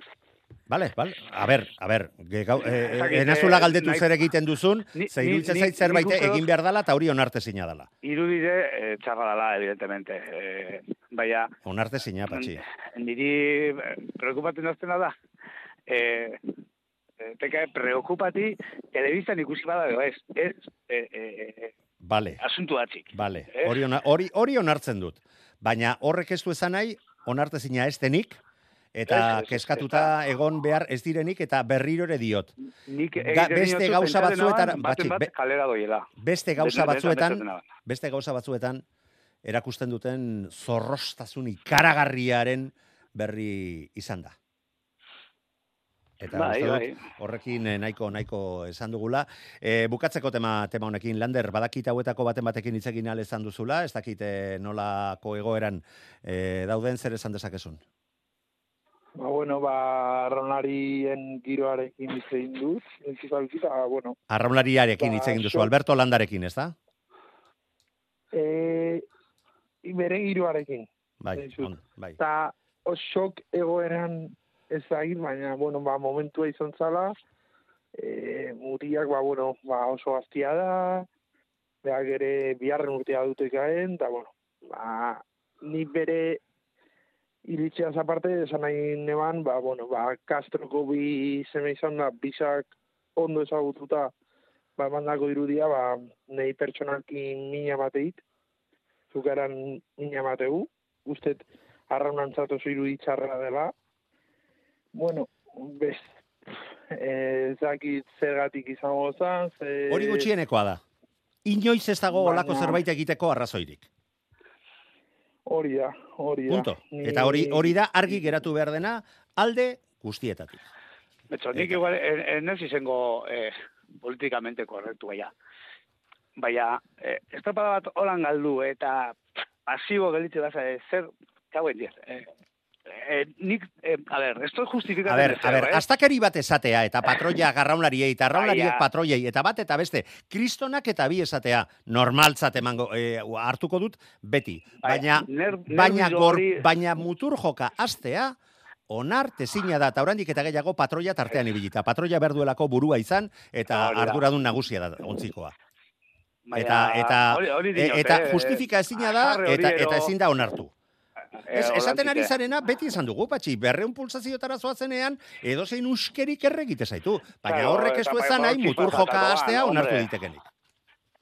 Vale, vale. A ber, a ber, gau, eh, Ez enazula eh, galdetu nahi- zer egiten duzun, ze iruditzen zait zerbait dut- egin behar dala, eta hori onartezina dala. irudide eh, txarra dela, evidentemente. Eh, baina, Onartezina, patxi. niri eh, preocupatzen aztena da, eh, eh, teka, preocupati, telebistan ikusi bada, ez, ez, eh, eh, eh, Vale, asuntu atxik. vale. Eh? Hori, ona, hori, hori onartzen dut. Baina horrek ez du esan nahi, onartezina ez denik, eta Ez, ez, ez, keskatuta egon behar ez direnik, eta berriro ere diot. Nik Ga- beste gauza batzuetan- batxi, bat kalera doiela. Beste gauza batzuetan, beste gauza batzuetan, erakusten duten zorrostasun ikaragarriaren berri izan da. Eta Bai, bai. horrekin eh, nahiko nahiko esan dugula. E, bukatzeko tema tema honekin, Lander, badakit hauetako baten batekin hitz egin izan duzula, ez dakit eh, nolako egoeran eh, dauden zer esan dezakezun. Ba, bueno, ba, arraunlarien giroarekin hitz egin dut, entzifalki, eta, bueno, Arraunlariarekin Ba, hitz egin duzu, so- Alberto Landarekin, ez da? e, bere giroarekin. Bai, on, bai. Eta osok egoeran ezagir, baina, bueno, ba, momentua izan zala, e, mutiak, ba, bueno, ba, oso gaztia da, behak ere biharren urtea dute gaen, eta, bueno, ba, ni bere iritzeaz aparte, esan nahi neban, ba, bueno, ba, Castroko bi zeme izan da, bisak ondo ezagututa, ba, mandako irudia, ba, nahi pertsonalkin mina bateit, zukaran mina bategu, ustet, arraunantzat oso iruditxarra dela. Bueno, bez, ez dakit zergatik izango zen, ze... Hori gutxienekoa da. Inoiz ez dago olako zerbait egiteko arrazoirik. Hori da, hori da. Punto. Eta hori hori da argi geratu behar dena alde guztietatik. Betxo, nik igual, en, en ez izango eh, politikamente korrektu baina. Baina, eh, estropada bat holan galdu eta pasibo gelitze baza, eh, zer, kauen dier. Eh, eh, nik, eh, a ver, esto A justifikatzen ber, a ber, eh? astakeri bat esatea eta patroia garraunlariei eta arraunlariek Baina- patroiei eta bat eta beste kristonak eta bi esatea normaltzat emango eh, hartuko dut beti. Baina ner- baina gor, hori- baina mutur joka astea onartezina da, eta oraindik eta gehiago patroia tartean ibilita. Patroia berduelako burua izan, eta da. arduradun nagusia da, ontzikoa. baina Eta, eta, hori, hori e- diot, eta eh, justifika ezina da, hajarre hori eta, eta ezin da onartu. Eh, Ez, esaten ari zarena, beti esan dugu, patxi, berreun pulsaziotara zoazenean, edozein uskerik erregite zaitu. Baina Claro, horrek ez du esan nahi, mutur joka astea onartu ditekenik.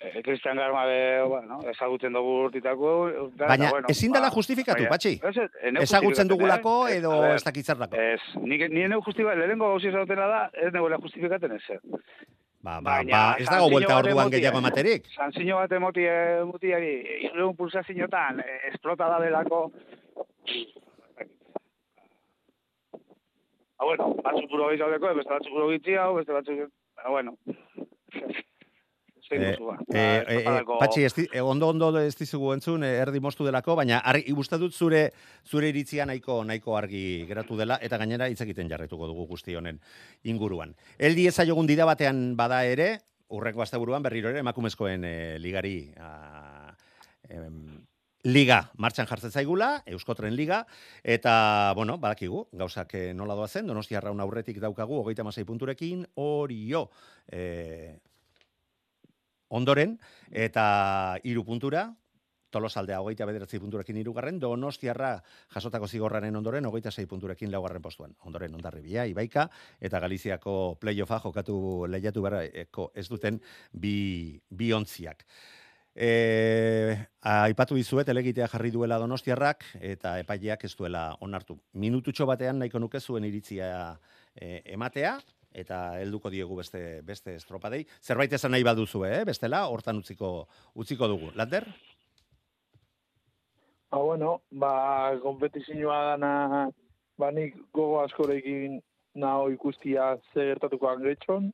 Eh, Cristian Garmabe, bueno, ezagutzen dugu urtitako. da, Baina bueno, ezin dela ba, justifikatu, patxi. Ez, ez, Ezagutzen justifikatzen, dugulako eh? edo ver, ez dakit zerlako. Ez, nik, ni eneu justifikatzen, lehenengo gauzi esatena da, ez negoela justifikaten ez. Ba, ba, baina ba, ez dago buelta orduan gehiago ematerik. Sanzio bat emoti, mutiari, irreun pulsaziotan, eh, esplota da belako. Ah, bueno, batzuk puro gizaudeko, beste batzuk puro hau, beste batzuk, ah, bueno. Eh, ba. eh, eh, eh, estropadako- patxi, ez eh, ondo ondo ez dizugu entzun, eh, erdi moztu delako, baina argi, dut zure zure iritzia nahiko nahiko argi geratu dela, eta gainera hitz egiten jarretuko dugu guzti honen inguruan. Eldi ezaiogun dida batean bada ere, urrengo asteburuan berriro ere emakumezkoen eh, ligari a, em, liga martxan jartzen zaigula, Euskotren liga, eta, bueno, badakigu, gauzak eh, nola doa zen, donostia raun aurretik daukagu, hogeita masai punturekin, orio, e, ondoren, eta iru puntura, tolosaldea hogeita bederatzi punturekin irugarren, donostiarra jasotako zigorraren ondoren, hogeita sei punturekin laugarren postuan. Ondoren, ondarribia, ibaika, eta Galiziako playoffa jokatu lehiatu berako ez duten bi, bi ontziak. E, aipatu dizuet, elegitea jarri duela donostiarrak, eta epaileak ez duela onartu. Minututxo batean nahiko nuke zuen iritzia e, ematea, eta helduko diegu beste beste estropadei. Zerbait esan nahi baduzu, eh? bestela, hortan utziko, utziko dugu. Lander? Ba, bueno, ba, kompetizioa dana, ba, nik gogo askorekin naho ikustia ze gertatuko angetxon.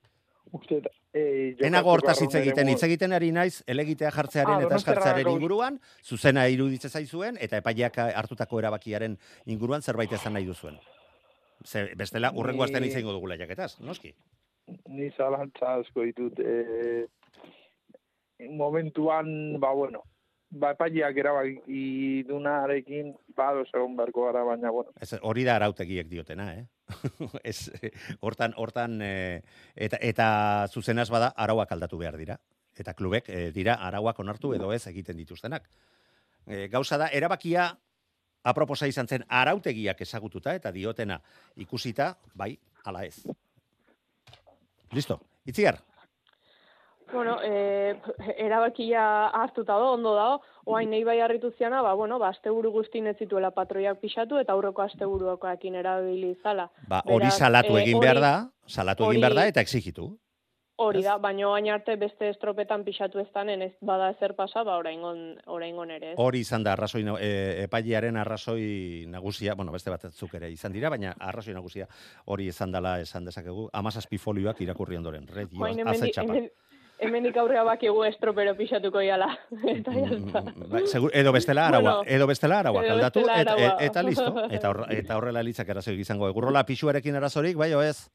Uste, e, Enago hortaz hitz egiten, hitz egiten ari naiz, elegitea jartzearen Ah, eta eskartzearen inguruan, zuzena iruditze zaizuen, eta epaileak hartutako erabakiaren inguruan zerbait esan nahi duzuen. Ze, bestela, urrengo astean hitz egingo dugu lehiaketaz, noski? Ni zalantza asko ditut. E, momentuan, ba, bueno, ba, epaileak erabaki dunarekin, ba, egon beharko gara, baina, bueno, Ez, hori da arautegiek diotena, eh? Ez, eh, hortan, hortan, eh, eta, eta zuzenaz bada arauak aldatu behar dira. Eta klubek eh, dira arauak onartu edo ez egiten dituztenak. Eh, gauza da, erabakia aproposa izan zen arautegiak ezagututa eta diotena ikusita, bai, ala ez. Listo, itziar. Bueno, e, erabakia hartuta do, ondo dago, oain nahi bai harritu ziana, ba, bueno, ba, asteburu guztin ez zituela patroiak pixatu, eta aurreko asteburuakoekin erabili zala. Ba, hori salatu eh, egin hori- behar da, salatu egin behar da eta exigitu. Hori da, baina oain arte beste estropetan pixatu ez ez bada ezer pasa, ba, oraingon, oraingon ere? Hori izan da arrazoi e, epailearen arrazoi nagusia, bueno, beste batzuk ere izan dira, baina arrazoi nagusia hori izan dela esan dezakegu, 17 folioak irakurri ondoren. Red Oain Joan hemendik, azetxapa. hemen, hemendik aurrea bakigu estropero pixatuko iala. eta jazta. Bai, segur, edo bestela araua, Bueno, edo bestela arauak edo aldatu bestela eta, araua. eta listo. Eta, horra- eta horrela litzak arazoik izango. Egurrola pixuarekin arazorik, bai ez?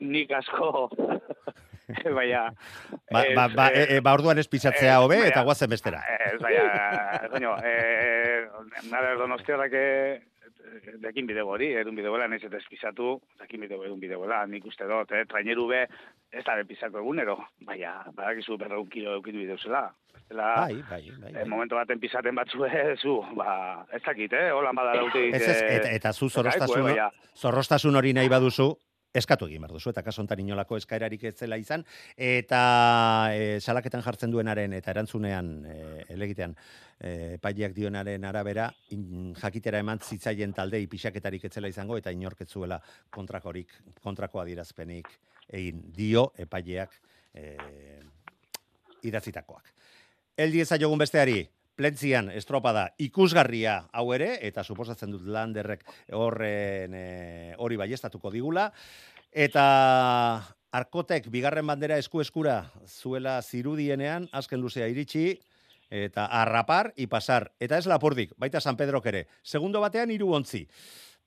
Nik asko, baina... Ba, ez, ba, ba, eh, e, e, ba orduan ez pisatzea hobe eta guazen bestera. Ez, baina, coño, eh, nara donostiarrak eh, dekin bidego hori, edun bidegoela, nahiz eta espizatu, dekin bidego edun bidegoela, nik uste dut, eh, traineru be, ez da bezako egunero, baina, badakizu berreun kilo eukitu bideuzela. Bestela, Bai, bai, bai. eh, bai. momentu baten pisaten batzue, zu, ba, ez dakit, eh, holan bada laute Ez, ez, eta, eta zu zorrostasun, baina, zorrostasun hori nahi baduzu, eskatu egin behar duzu, eta kaso honetan inolako eskaerarik ez zela izan, eta e, salaketan jartzen duenaren, eta erantzunean, e, elegitean, e, epaileak dionaren arabera, in, jakitera eman zitzaien taldei pixaketarik ez zela izango, eta inorketzuela kontrakorik, kontrako adierazpenik egin dio epaileak e, idatzitakoak. Eldi ezaiogun besteari, plentzian estropada ikusgarria hau ere, eta suposatzen dut landerrek horren e, hori baiestatuko digula, eta arkotek bigarren bandera esku eskura zuela zirudienean, azken luzea iritsi, eta arrapar, ipasar, eta ez lapurdik, baita San Pedrok ere, segundo batean hiru ontzi,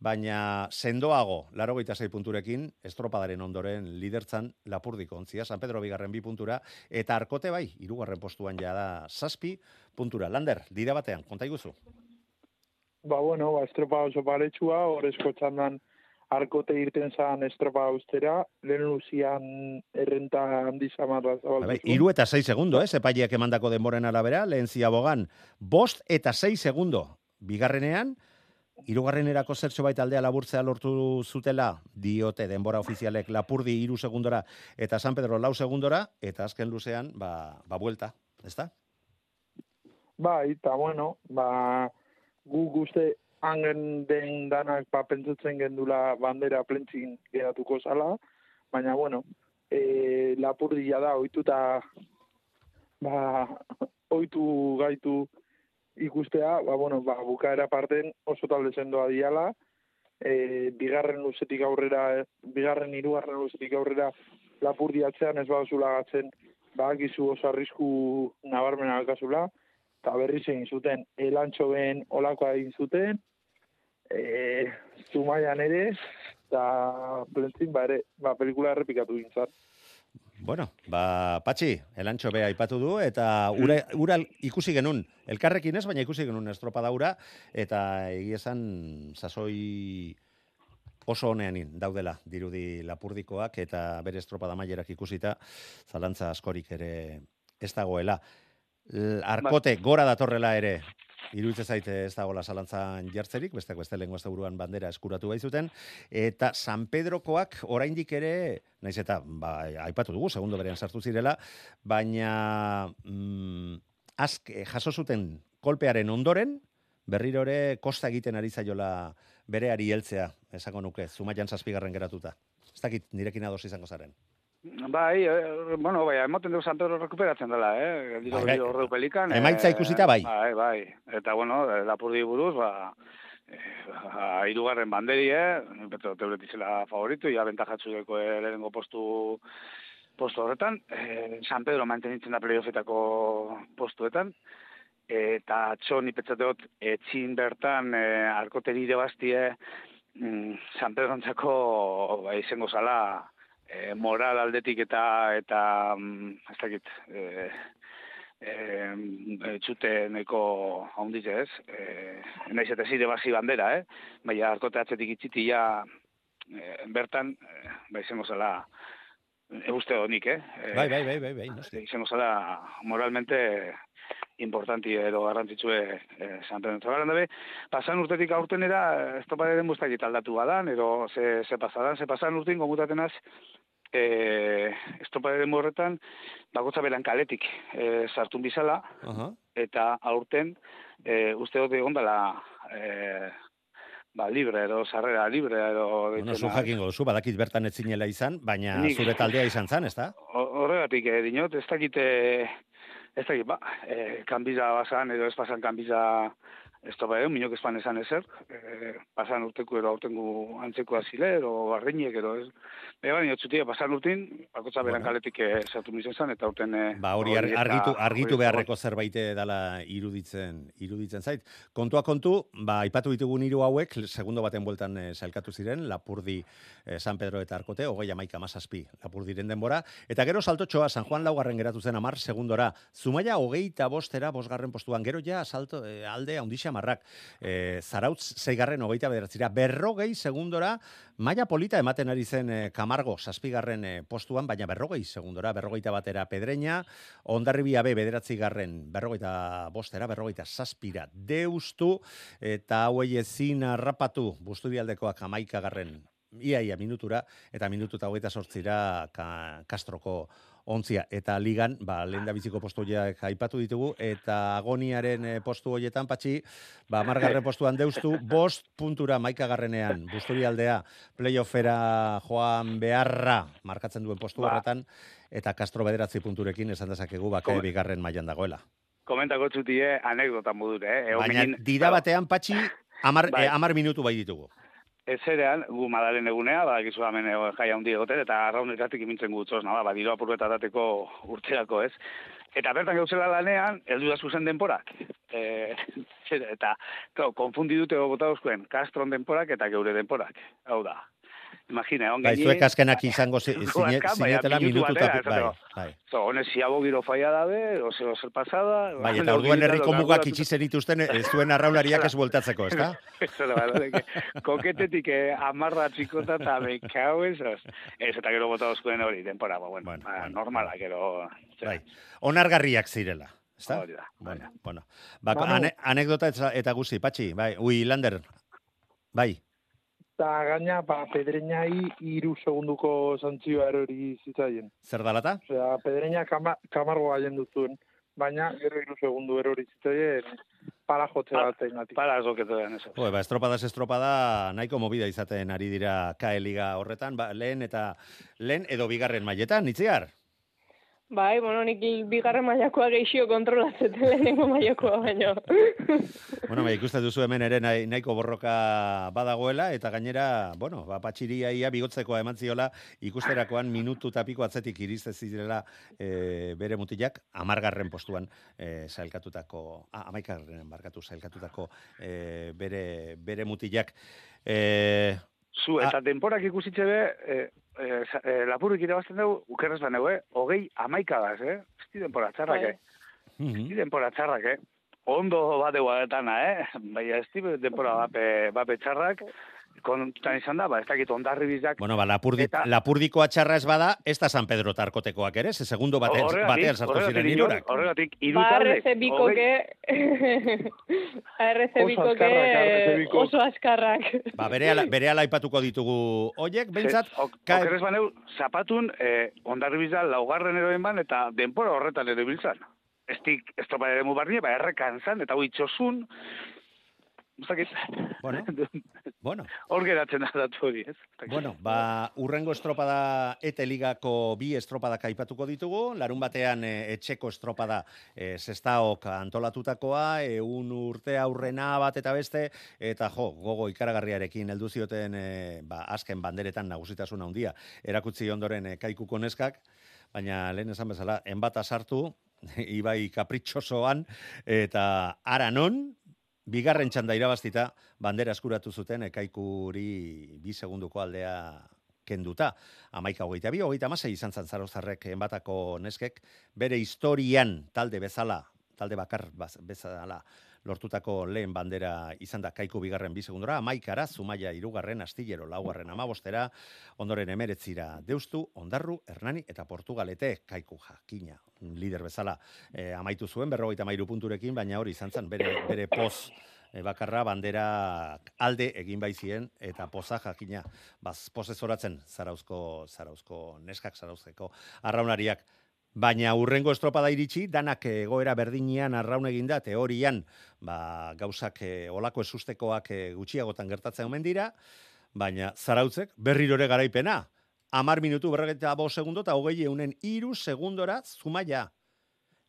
baina sendoago, laro sei punturekin, estropadaren ondoren lidertzan lapurdik ontzia, San Pedro bigarren bi puntura, eta arkote bai, hirugarren postuan ja da zazpi puntura. Lander, dira batean, konta iguzu. ba, bueno, ba, estropa oso paretsua, horrezko txandan arkote irten zan estropa ustera, lehen luzian errenta handi samarra zabaldu Bai, zuen. iru eta sei segundo, eh, epaileak emandako denboren arabera, lehen ziabogan, bost eta sei segundo, bigarrenean, Hirugarrenerako zertxo bait aldea laburtzea lortu zutela, diote denbora ofizialek Lapurdi hiru segundora eta San Pedro lau segundora, eta azken luzean, ba, ba buelta, ezta? Bai, eta bueno, ba, gu guzte hangen den danak ba, pentsatzen gendula bandera plentzin geratuko zala, baina bueno, e, lapurdia da, oituta ba, oitu gaitu ikustea, ba, bueno, ba, bukaera parten oso talde sendoa diala, e, bigarren luzetik aurrera, bigarren hirugarren luzetik aurrera lapurdi atzean ez baduzula gatzen, badakizu oso arrisku nabarmena alkazula, eta berriz egin zuten, elantxo ben olakoa egin zuten, e, zumaian ere, eta plentzin, ba ere, ba, pelikula errepikatu gintzat. Bueno, ba, patxi, elantxo beha aipatu du, eta ura, ura ikusi genuen, elkarrekin ez, baina ikusi genuen estropada ura, eta egia esan sasoi oso honean daudela dirudi lapurdikoak, eta bere estropada mailerak ikusita, zalantza askorik ere ez dagoela. Arkote, gora datorrela ere, iruditzen zaite ez dagoela zalantzan jartzerik, besteak beste lengua buruan bandera eskuratu baizuten, eta San Pedrokoak oraindik ere, naiz eta, ba, aipatu dugu, segundo berean sartu zirela, baina mm, azk, eh, jaso zuten kolpearen ondoren, berriro ere kosta egiten ari zaiola bereari heltzea, esango nuke, zumaian zazpigarren geratuta. Ez dakit, nirekin ados izango zaren. Bai, eh, bueno, bai, emoten dugu San Pedro rekuperatzen dela, eh? Giro Bai, bai. horreu pelikan. Emaitza eh, ikusita, bai. Bai, bai. Eta, bueno, lapurdi buruz, ba, eh, ba, irugarren banderi, eh? Beto, teuretizela favoritu, ja bentajatzu deko eh, lehenengo postu postu horretan. Eh, San Pedro mantenitzen da playoffetako postuetan. Eta atxo nipetzateot, etxin bertan, eh, arkoteri ere bastie, mm, San Pedro ba, izango zala, e, moral aldetik eta eta mm, ez dakit e, e, txute neko ez e, naiz eta zire basi bandera eh? baina arkote atzetik itxiti ja e, bertan e, ba izango zela e, uste honik eh? E, Bai, bai, bai, bai, bai, noski. izango zela moralmente importanti edo garrantzitsue San Pedro Zabaran dabe, pasan urtetik aurtenera, ez topaderen bustakit aldatu badan, edo ze, ze pasadan, ze pasan urtein gomutatenaz, eh, estropaderen horretan, bakotza belan kaletik eh, sartun bizala, Aha. eta aurten, eh, uste dut egon dela, eh, ba, libre, edo sarrera libre, edo... Bueno, zu jakingo duzu, badakit bertan etzinela izan, baina Nik- zure taldea izan zan, ezta? Ho- Horregatik, eh, dinot, ez dakit, eh, ez dakit, ba, eh, kanbiza basan, edo ez pasan kanbiza ez topa edo, minok espan esan ezer, eh, pasan urteko edo aurtengu antzeko azile, edo barriñek, edo ez. Ega, baina txutia, pasan urtin, bakotza beran Bueno. kaletik eh, sartu mizen zan, eta aurten... Eh, Ba, hori ar- eta- argitu, argitu eta- beharreko zerbait dela iruditzen iruditzen zait. Kontua kontu, ba aipatu ditugun hiru hauek segundo baten bueltan eh, sailkatu ziren, Lapurdi, eh, San Pedro eta Arkote, 30 17 Lapurdiren denbora eta gero saltotxoa San Juan laugarren geratu zen 10 segundora. Zumaia 25era bosgarren postuan, gero ja salto eh, alde handixa marrak. Eh, Zarautz seigarren 29 berrogei segundora Maia polita ematen ari zen eh, Camargo zazpigarren eh, postuan, baina berrogei segundora, berrogeita batera pedreña, ondarribia B bederatzi garren, berrogeita bostera, berrogeita zazpira deustu, eta hauei ezin arrapatu busturialdekoak amaika garren, iaia minutura, eta minututa hogeita sortzira ka, Kastroko ontzia. Eta ligan, ba, lehen biziko postu horiek aipatu ditugu, eta agoniaren eh, postu horietan, patxi, ba, margarren postuan deustu, bost puntura maikagarrenean, busturialdea, playoffera joan beharra markatzen duen postu Ba. horretan, eta Castro bederatzi punturekin esan dezakegu bake Kom- bigarren mailan dagoela. Komentako txutie anekdota modure, eh? Baina dira batean patxi, amar, Bai. eh, amar minutu bai ditugu. Ez erean, gu madalen egunea, badakizu hemen ego jai handi egoten, eta arraunetatik imintzen gutzoz, naba, ba, diro apurretatateko urterako, ez? Eta bertan gauzela lanean, heldu da zuzen denporak. E, eta, klar, konfundi dute bota Castron denporak eta geure denporak. Hau da. Imagina, egon Bai, zuek azkenak izango zinetela minutu tapi, bai, bai. So, honez, ziago giro faia dabe, ose zer pasada. Bai, eta orduan herriko mugak itxi zenituzten ez zuen arraunariak ez bueltatzeko, ezta? Eso da, koketetik eh, amarra txikota eta en esas. Ez, eta gero bota oskuen hori, denpora, ba, bueno, Bueno, ba, bueno, normala, gero... Bai. Onargarriak zirela. Ezta? Hori da, Bueno, bueno. Ba, ane, anekdota eta, eta guzi, patxi, bai, ui, Lander, bai, Eta gaina, ba, pedreñai iru segunduko zantzioa erori zitzaien. zer dalata? Osea, pedreña kama, kamargo gaien duzuen, baina gero iru segundu erori zitzaien para jotze Pa- baten gatik. Para zoketu den, eso. Jo, ba, estropadas estropada nahiko movida izaten ari dira KE Liga horretan, ba, lehen eta lehen edo bigarren mailetan, itziar? Bai, bueno, nik bigarren mailakoa geixio kontrolatzeten lehenengo mailakoa baino. Bueno, bai, ikusten duzu hemen ere nahi, nahiko borroka badagoela, eta gainera, bueno, ba, patxiria ia bigotzekoa eman ziola, ikusterakoan minutu tapiko atzetik irizte zirela e, bere mutilak, amargarren postuan e, sailkatutako, ah, amaikarren barkatu sailkatutako e, bere, bere mutilak. E, Zu, eta denporak ikusitze be, eh, eh, sa- eh, lapurrik irabazten dugu, ukerrez baneu, eh? Hogei amaikagaz, eh? Ez di denpora txarrak, Bai. eh? Di denpora txarrak, eh? Ondo badeu adetana, eh? Baina ez di denpora bape, bape txarrak, kontutan izan da, ba, ez dakit ondarri bizak, Bueno, ba, lapurdi, Eta- lapurdiko atxarra ez bada, ez da San Pedro tarkotekoak ere, ze segundo bate, Horregatik- batean sartu horregatik ziren irurak. Horregatik, hiru Ba, bikoke, RC Oso bikoke oso azkarrak. Ba, berehala berehala aipatuko ditugu hoiek, behintzat, Ze- ok- ka- okerrez baneu, zapatun, eh, ondarri bizal laugarren eroen ban, eta denpora horretan ere biltzan. Ez topa ere mu barri, ba, errekan zan, eta hui txosun, ez dakit, Bueno. bueno, hor geratzen da datu hori, ez? Bueno, ba, urrengo estropada ete ligako bi estropadak aipatuko ditugu. Larun batean e, etxeko estropada e, zestaok antolatutakoa, eun urte aurrena bat eta beste, eta jo, gogo ikaragarriarekin heldu zioten e, ba, azken banderetan nagusitasun handia erakutzi ondoren e, kaikuko neskak, baina lehen esan bezala, enbata sartu, ibai kapritxosoan, eta aranon, bigarren txanda irabaztita, bandera eskuratu zuten ekaikuri bi segunduko aldea kenduta. Amaika hogeita bi, hogeita amasei izan zan zarozarrek enbatako neskek, bere historian talde bezala, talde bakar bezala, lortutako lehen bandera izan da kaiku bigarren bi segundora, amaikara, zumaia irugarren, astillero laugarren amabostera, ondoren emeretzira deustu, ondarru, hernani eta portugalete kaiku jakina, lider bezala eh, amaitu zuen, berrogeita mairu punturekin, baina hori izan zen, bere, bere poz e, bakarra bandera alde egin baizien eta poza jakina. Baz pozez oratzen zarauzko zarauzko neskak zarauzeko arraunariak Baina urrengo estropada iritsi, danak egoera berdinean arraun eginda, teorian, ba, gauzak e, olako esustekoak e, gutxiagotan gertatzen omen dira, baina zarautzek berrirore garaipena. Amar minutu berregeta bo segundo eta hogei eunen iru segundora zumaia.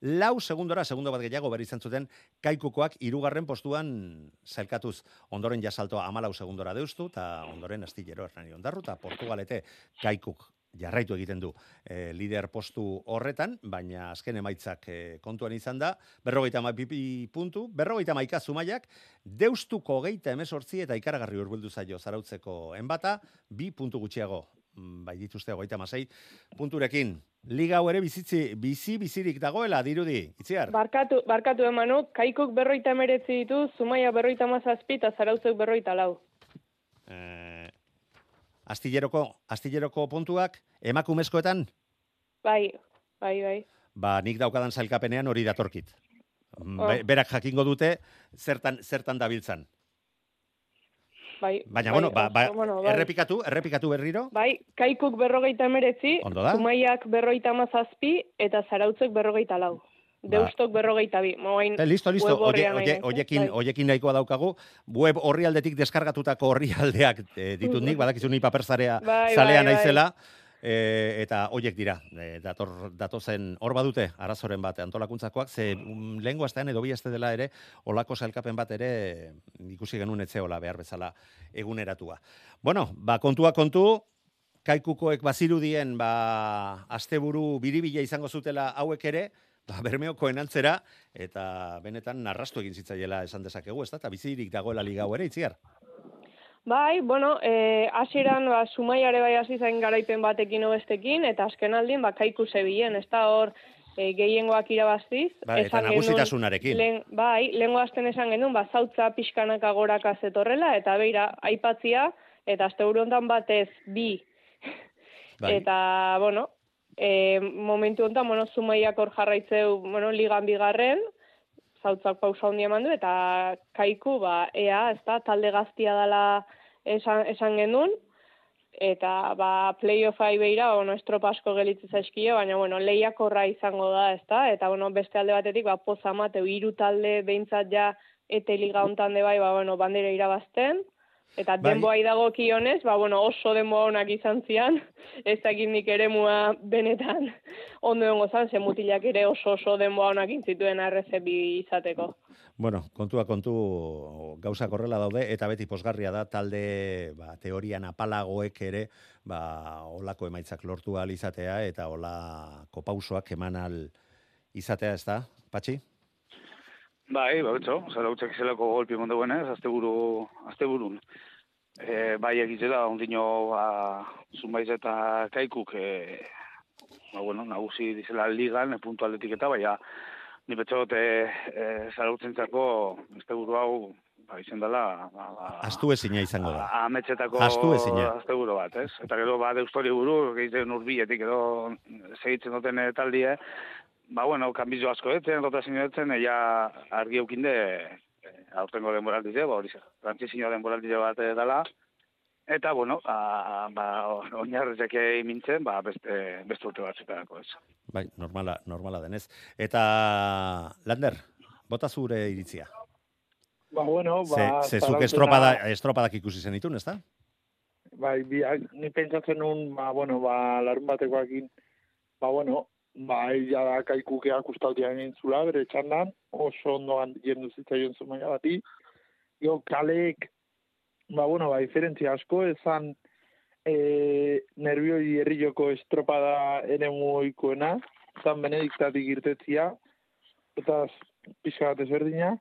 Lau segundora, segundo bat gehiago berri zuten, kaikukoak irugarren postuan zelkatuz. Ondoren jasaltoa amalau segundora deustu, eta ondoren astillero hernani ondarru, eta Portugalete kaikuk jarraitu egiten du e, lider postu horretan, baina azken emaitzak e, kontuan izan da, berrogeita pipi puntu, berrogeita maika zumaiak, deustuko geita emesortzi eta ikaragarri urbildu zaio zarautzeko enbata, bi puntu gutxiago, mm, bai dituzte hogeita masei, punturekin. Liga hau ere bizitzi, bizi bizirik dagoela, dirudi, itziar? Barkatu, barkatu emanu, kaikuk berroita emeretzi ditu, Zumaia berroita mazazpi eta Zarautzek berroita lau. Eh, astilleroko, astilleroko puntuak, emakumezkoetan, Bai, bai, bai. ba, nik daukadan sailkapenean hori datorkit. Mm, Oh. be- Berak jakingo dute zertan zertan dabiltzan. Bai, Baina, bai, bueno, ba, ba, bueno, bai. errepikatu, errepikatu berriro. Bai, kaikuk berrogeita da. Zumaiak berrogeita mazazpi eta Zarautzek berrogeita lau. Deustok berrogeita bi. Moain, Eh, listo, listo, oie, oie, oiekin, bai. oiekin nahikoa daukagu, web orrialdetik deskargatutako orrialdeak e, ditut nik, badakizu ni paperzarea Bai, zalea bai, bai. naizela, e, eta hoiek dira, e, dator, datozen hor badute, arazoren bat antolakuntzakoak, ze um, lehengo astean edo bi aste dela ere, olako sailkapen bat ere ikusi genuen etzeola behar bezala eguneratua. Bueno, ba, kontua kontu, kaikukoek bazirudien ba, asteburu biribila izango zutela hauek ere, ba, bermeokoen antzera, eta benetan narrastu egin zitzaiela esan dezakegu, ez da? Eta bizirik dagoela liga hau ere, itziar? Bai, bueno, eh, hasieran ba, Zumaiare bai hasi zain garaipen batekin obestekin, eta azken aldin, ba, kaiku zebilen, ez da hor, e, gehiengoak irabaztiz. Bai, eta nagusitasunarekin. Lehen, bai, lehengo asten esan genuen, ba, zautza pixkanaka goraka zetorrela, eta beira, aipatzia, eta azte hontan batez bi. Bai. Eta, bueno, e, momentu honetan, bueno, Zumaiak hor jarraitzeu, bueno, ligan bigarren, zautzak pausa handia eman du, eta kaiku, ba, ea, ez da, talde gaztia dela esan, esan genuen, eta ba, playoffai beira, bueno, estropa asko gelitzu zaizkio, baina, bueno, lehiakorra izango da, ez da, eta, bueno, beste alde batetik, ba, poza mateu, hiru talde behintzat ja, ete liga hontan de bai, ba, bueno, bandera irabazten, eta Bai. denboa idago ba, bueno, oso denboa honak izan zian, ez dakit nik ere mua benetan ondo dengo zan, ze mutilak ere oso oso denboa honak intzituen RCB izateko. Bueno, kontua kontu gauza korrela daude, eta beti posgarria da talde ba, teorian apalagoek ere ba, olako emaitzak lortu ahal izatea, eta olako pausoak eman al izatea, ez da, Patxi? Bai, ba, betxo, zara utzak zelako golpi eman dagoen ez, azte buru, azte burun. e, bai egitera, ondino, ba, zumaiz eta kaikuk, e, ba, bueno, nagusi dizela ligan, e, puntu aldetik eta, baina, ni betxot, e, e, zarautzen txako, este buru hau, ba, izen dela, ba, ba, Astu ezina izango da. ametxetako Astu ezina. asteburu bat, ez? Eta gero ba deustori buru, gehiago urbietik edo segitzen duten taldie, ba bueno, kanbizo asko etzen, rotazio etzen, eia argi eukinde eh, aurtengo denboraldize, ba hori zer, frantzizio denboraldize bat eh, dela, eta bueno, a, ba, oinarrezek mintzen, ba beste, beste urte batzutarako, ez? Bai, normala, normala denez. Eta, Lander, bota zure iritzia. Ba, bueno, ba... ze zuk estropada, estropadak ikusi zenitun, ezta? Bai, biak, ni pentsatzen nun, ba, bueno, ba, larun batekoakin, ba, bueno, ba, ja da kaikukeak ustaldian egin zula, bere txandan, oso ondoan jendu zitzaion zumaia bati. Jo, kaleek, ba, bueno, ba, diferentzia asko, ezan, e, nervioi herrioko estropada ere muikoena, zan benediktatik irtetzia, eta pixka bat ezberdina,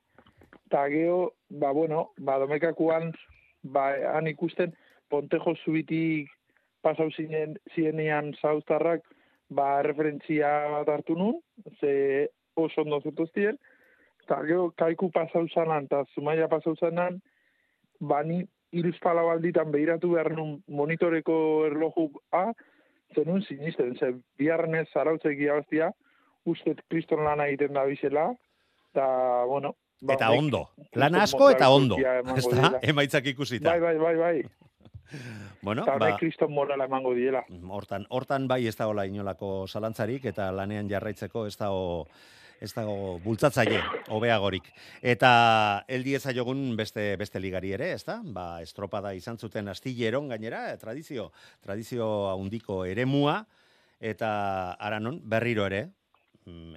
eta geho, ba, bueno, ba, domekakuan, ba, han ikusten, Pontejo zubitik pasau zinen, zienean zauztarrak, ba, referentzia bat hartu nun, ze oso ondo zutuztien, eta gero kaiku pasau zanan, eta zumaia pasau zanan, ba, ni iruz palau alditan behiratu behar nun monitoreko erloju A, zenun sinisten, ze biharnez zarautzek irabaztia, ustet kriston lana egiten da bizela, eta, bueno, ba, Eta ondo. Lan asko eta ondo. Ezta? Emaitzak ikusita. Bai, bai, bai, bai. Bueno, Eta ba, kriston morala emango diela. hortan, hortan bai ez dagoela inolako zalantzarik eta lanean jarraitzeko ez dago ez dago bultzatzaile hobeagorik. Eta heldi ezaiogun beste beste ligari ere, ezta? Ba, estropada izan zuten astilleron gainera, tradizio, tradizio handiko eremua eta aranon berriro ere,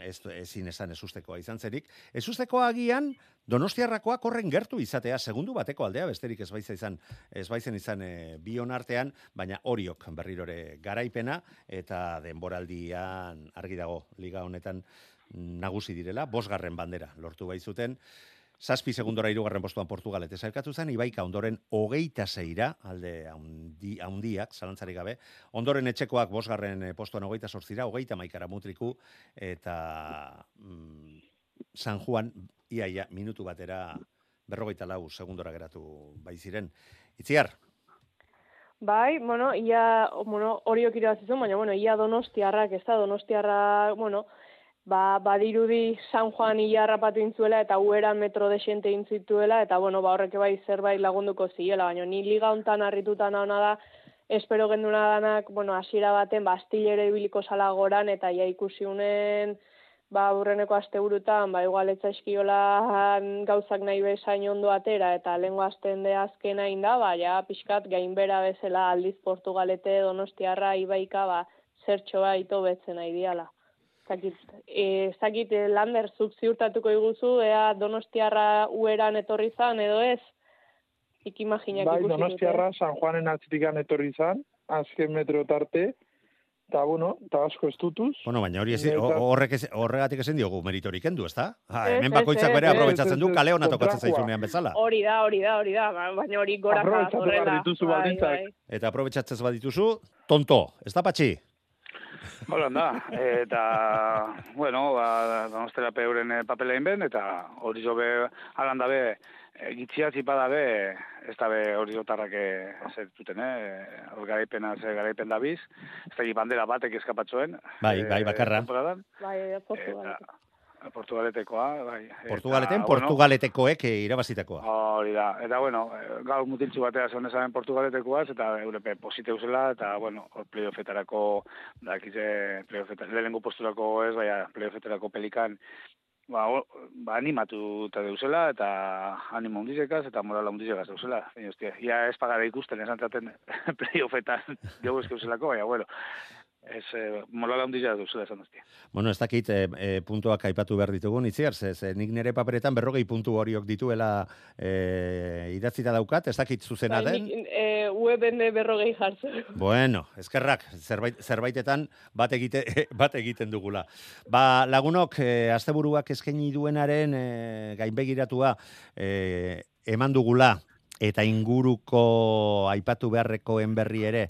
ez ezin esan ezustekoa izan zerik. Ezustekoa agian Donostiarrakoak horren gertu izatea segundu bateko aldea besterik ez baiza izan ez baizen izan e, bion artean, baina horiok berrirore garaipena eta denboraldian argi dago liga honetan nagusi direla, bosgarren bandera lortu bai zuten. Zazpi segundora irugarren postuan Portugalete zailkatu zen, Ibaika ondoren hogeita zeira, alde haundi, haundiak, zalantzarik gabe. Ondoren etxekoak bosgarren eh, postuan hogeita sortzira, hogeita maikara mutriku, eta mm, San Juan, ia, ia, minutu batera berrogeita lau segundora geratu bai ziren. Itziar, Bai, bueno, ia, bueno, horiok irabazizun, baina, bueno, ia donostiarrak, ez da, donostiarrak, bueno, ba, badirudi San Juan ia rapatu intzuela eta uera metro desente intzituela, eta, bueno, ba, horrek bai zerbait lagunduko ziela, baina ni liga hontan harrituta nauna da, espero genduna danak, bueno, hasiera baten, ba, astillero ibiliko zala goran, eta ja ikusi unen, ba, burreneko asteburutan, ba, igual etzaizkiola gauzak nahi bezain ondo atera, eta lehengo asten de azkena inda, ba, ja, pixkat gainbera bezala aldiz Portugalete, Donostiarra, Ibaika, ba, zertxo baito betzen nahi diala. Zakit, e, zakit e, Lander, zuk ziurtatuko iguzu, ea Donostiarra ueran etorri zan, edo ez? Ik imaginak Bai, Donostiarra San Juanen atzitikan etorri zan, azken metro tarte, eta bueno, eta asko estutuz. bueno, baina hori Eta- horrek ez, horregatik ezin diogu meritorik kendu, ezta? Ha, Ez, hemen ez, bakoitzak ez, bere ez, aprobetsatzen ez, du, ez, kale hona tokatzen zaizunean bezala. Hori da, hori da, hori da, ba- baina hori goraka horrela. dituzu baldintzak. bai. Eta aprobetsatzen badituzu, tonto, ez da patxi? Hola da, eta, bueno, ba, donostera peuren eh, papelein ben, eta hori zobe, alan dabe, e, gitzia zipa dabe, ez dabe hori zotarrak zer duten, eh? Hor garaipena, zer garaipen dabiz, ez da bandera batek eskapatzuen. Bai, bai, eh, bakarra. temporadan. Bai, Portugal. Eta, Portugaletekoa, bai. Eta, Portugaleten, bueno, Portugaletekoek eh, irabazitakoa. Hori da, eta bueno, eh, gaur mutiltzu batea zegoen esan Portugaletekoaz, eta Europe posite uzela, eta bueno, playoffetarako, dakize, playoffetarako, lehenengo posturako ez, baina playoffetarako pelikan, ba, hor- ba animatu eta deuzela, eta animo hundizekaz, eta moral hundizekaz hostia, ia ez pagara ikusten, esan zaten playoffetan, dugu eskeuzelako, baina, bueno, ez, eh, moral hundizekaz deuzela esan duztia. Bueno, ez dakit e, e, puntuak aipatu behar ditugun, itziar, ze, ze nik nire paperetan berrogei puntu horiok dituela e, idatzita daukat, ez dakit zuzena Bai, den. nik, e, weben berrogei jartzen. Bueno, eskerrak, zerbait, zerbaitetan bat, egite, bat egiten dugula. Ba, lagunok, e, asteburuak eskaini duenaren e, gainbegiratua e, eman dugula eta inguruko aipatu beharrekoen berri ere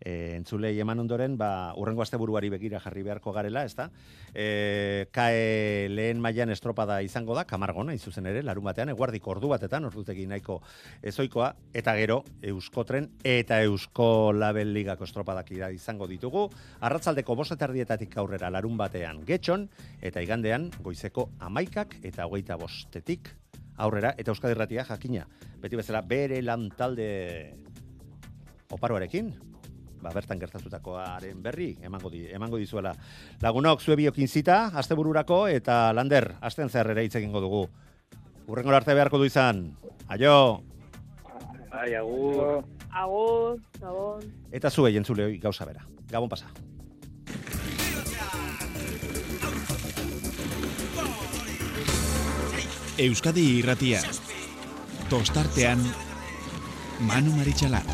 e, entzulei eman ondoren, ba, urrengo asteburuari begira jarri beharko garela, ezta? E, kae lehen mailan estropada izango da, kamargon, zuzen ere, larun batean, eguardiko ordu batetan, ordutegi nahiko ezoikoa, eta gero, Euskotren eta Eusko Label Ligako estropadak izango ditugu, arratzaldeko bostetardietatik aurrera larun batean getxon, eta igandean goizeko amaikak eta hogeita bostetik aurrera, eta Euskadi Ratia jakina. Beti bezala, bere lan talde oparoarekin, ba, bertan gertatutakoaren berri emango di, emango dizuela. Lagunok zue biokin zita astebururako eta lander asten zer ere hitz egingo dugu. Urrengo arte beharko du izan. Aio. Ai, agur. Agur, gabon. Eta zue jentzule gauza bera. Gabon pasa. Euskadi irratia. Tostartean Manu Maritxalar.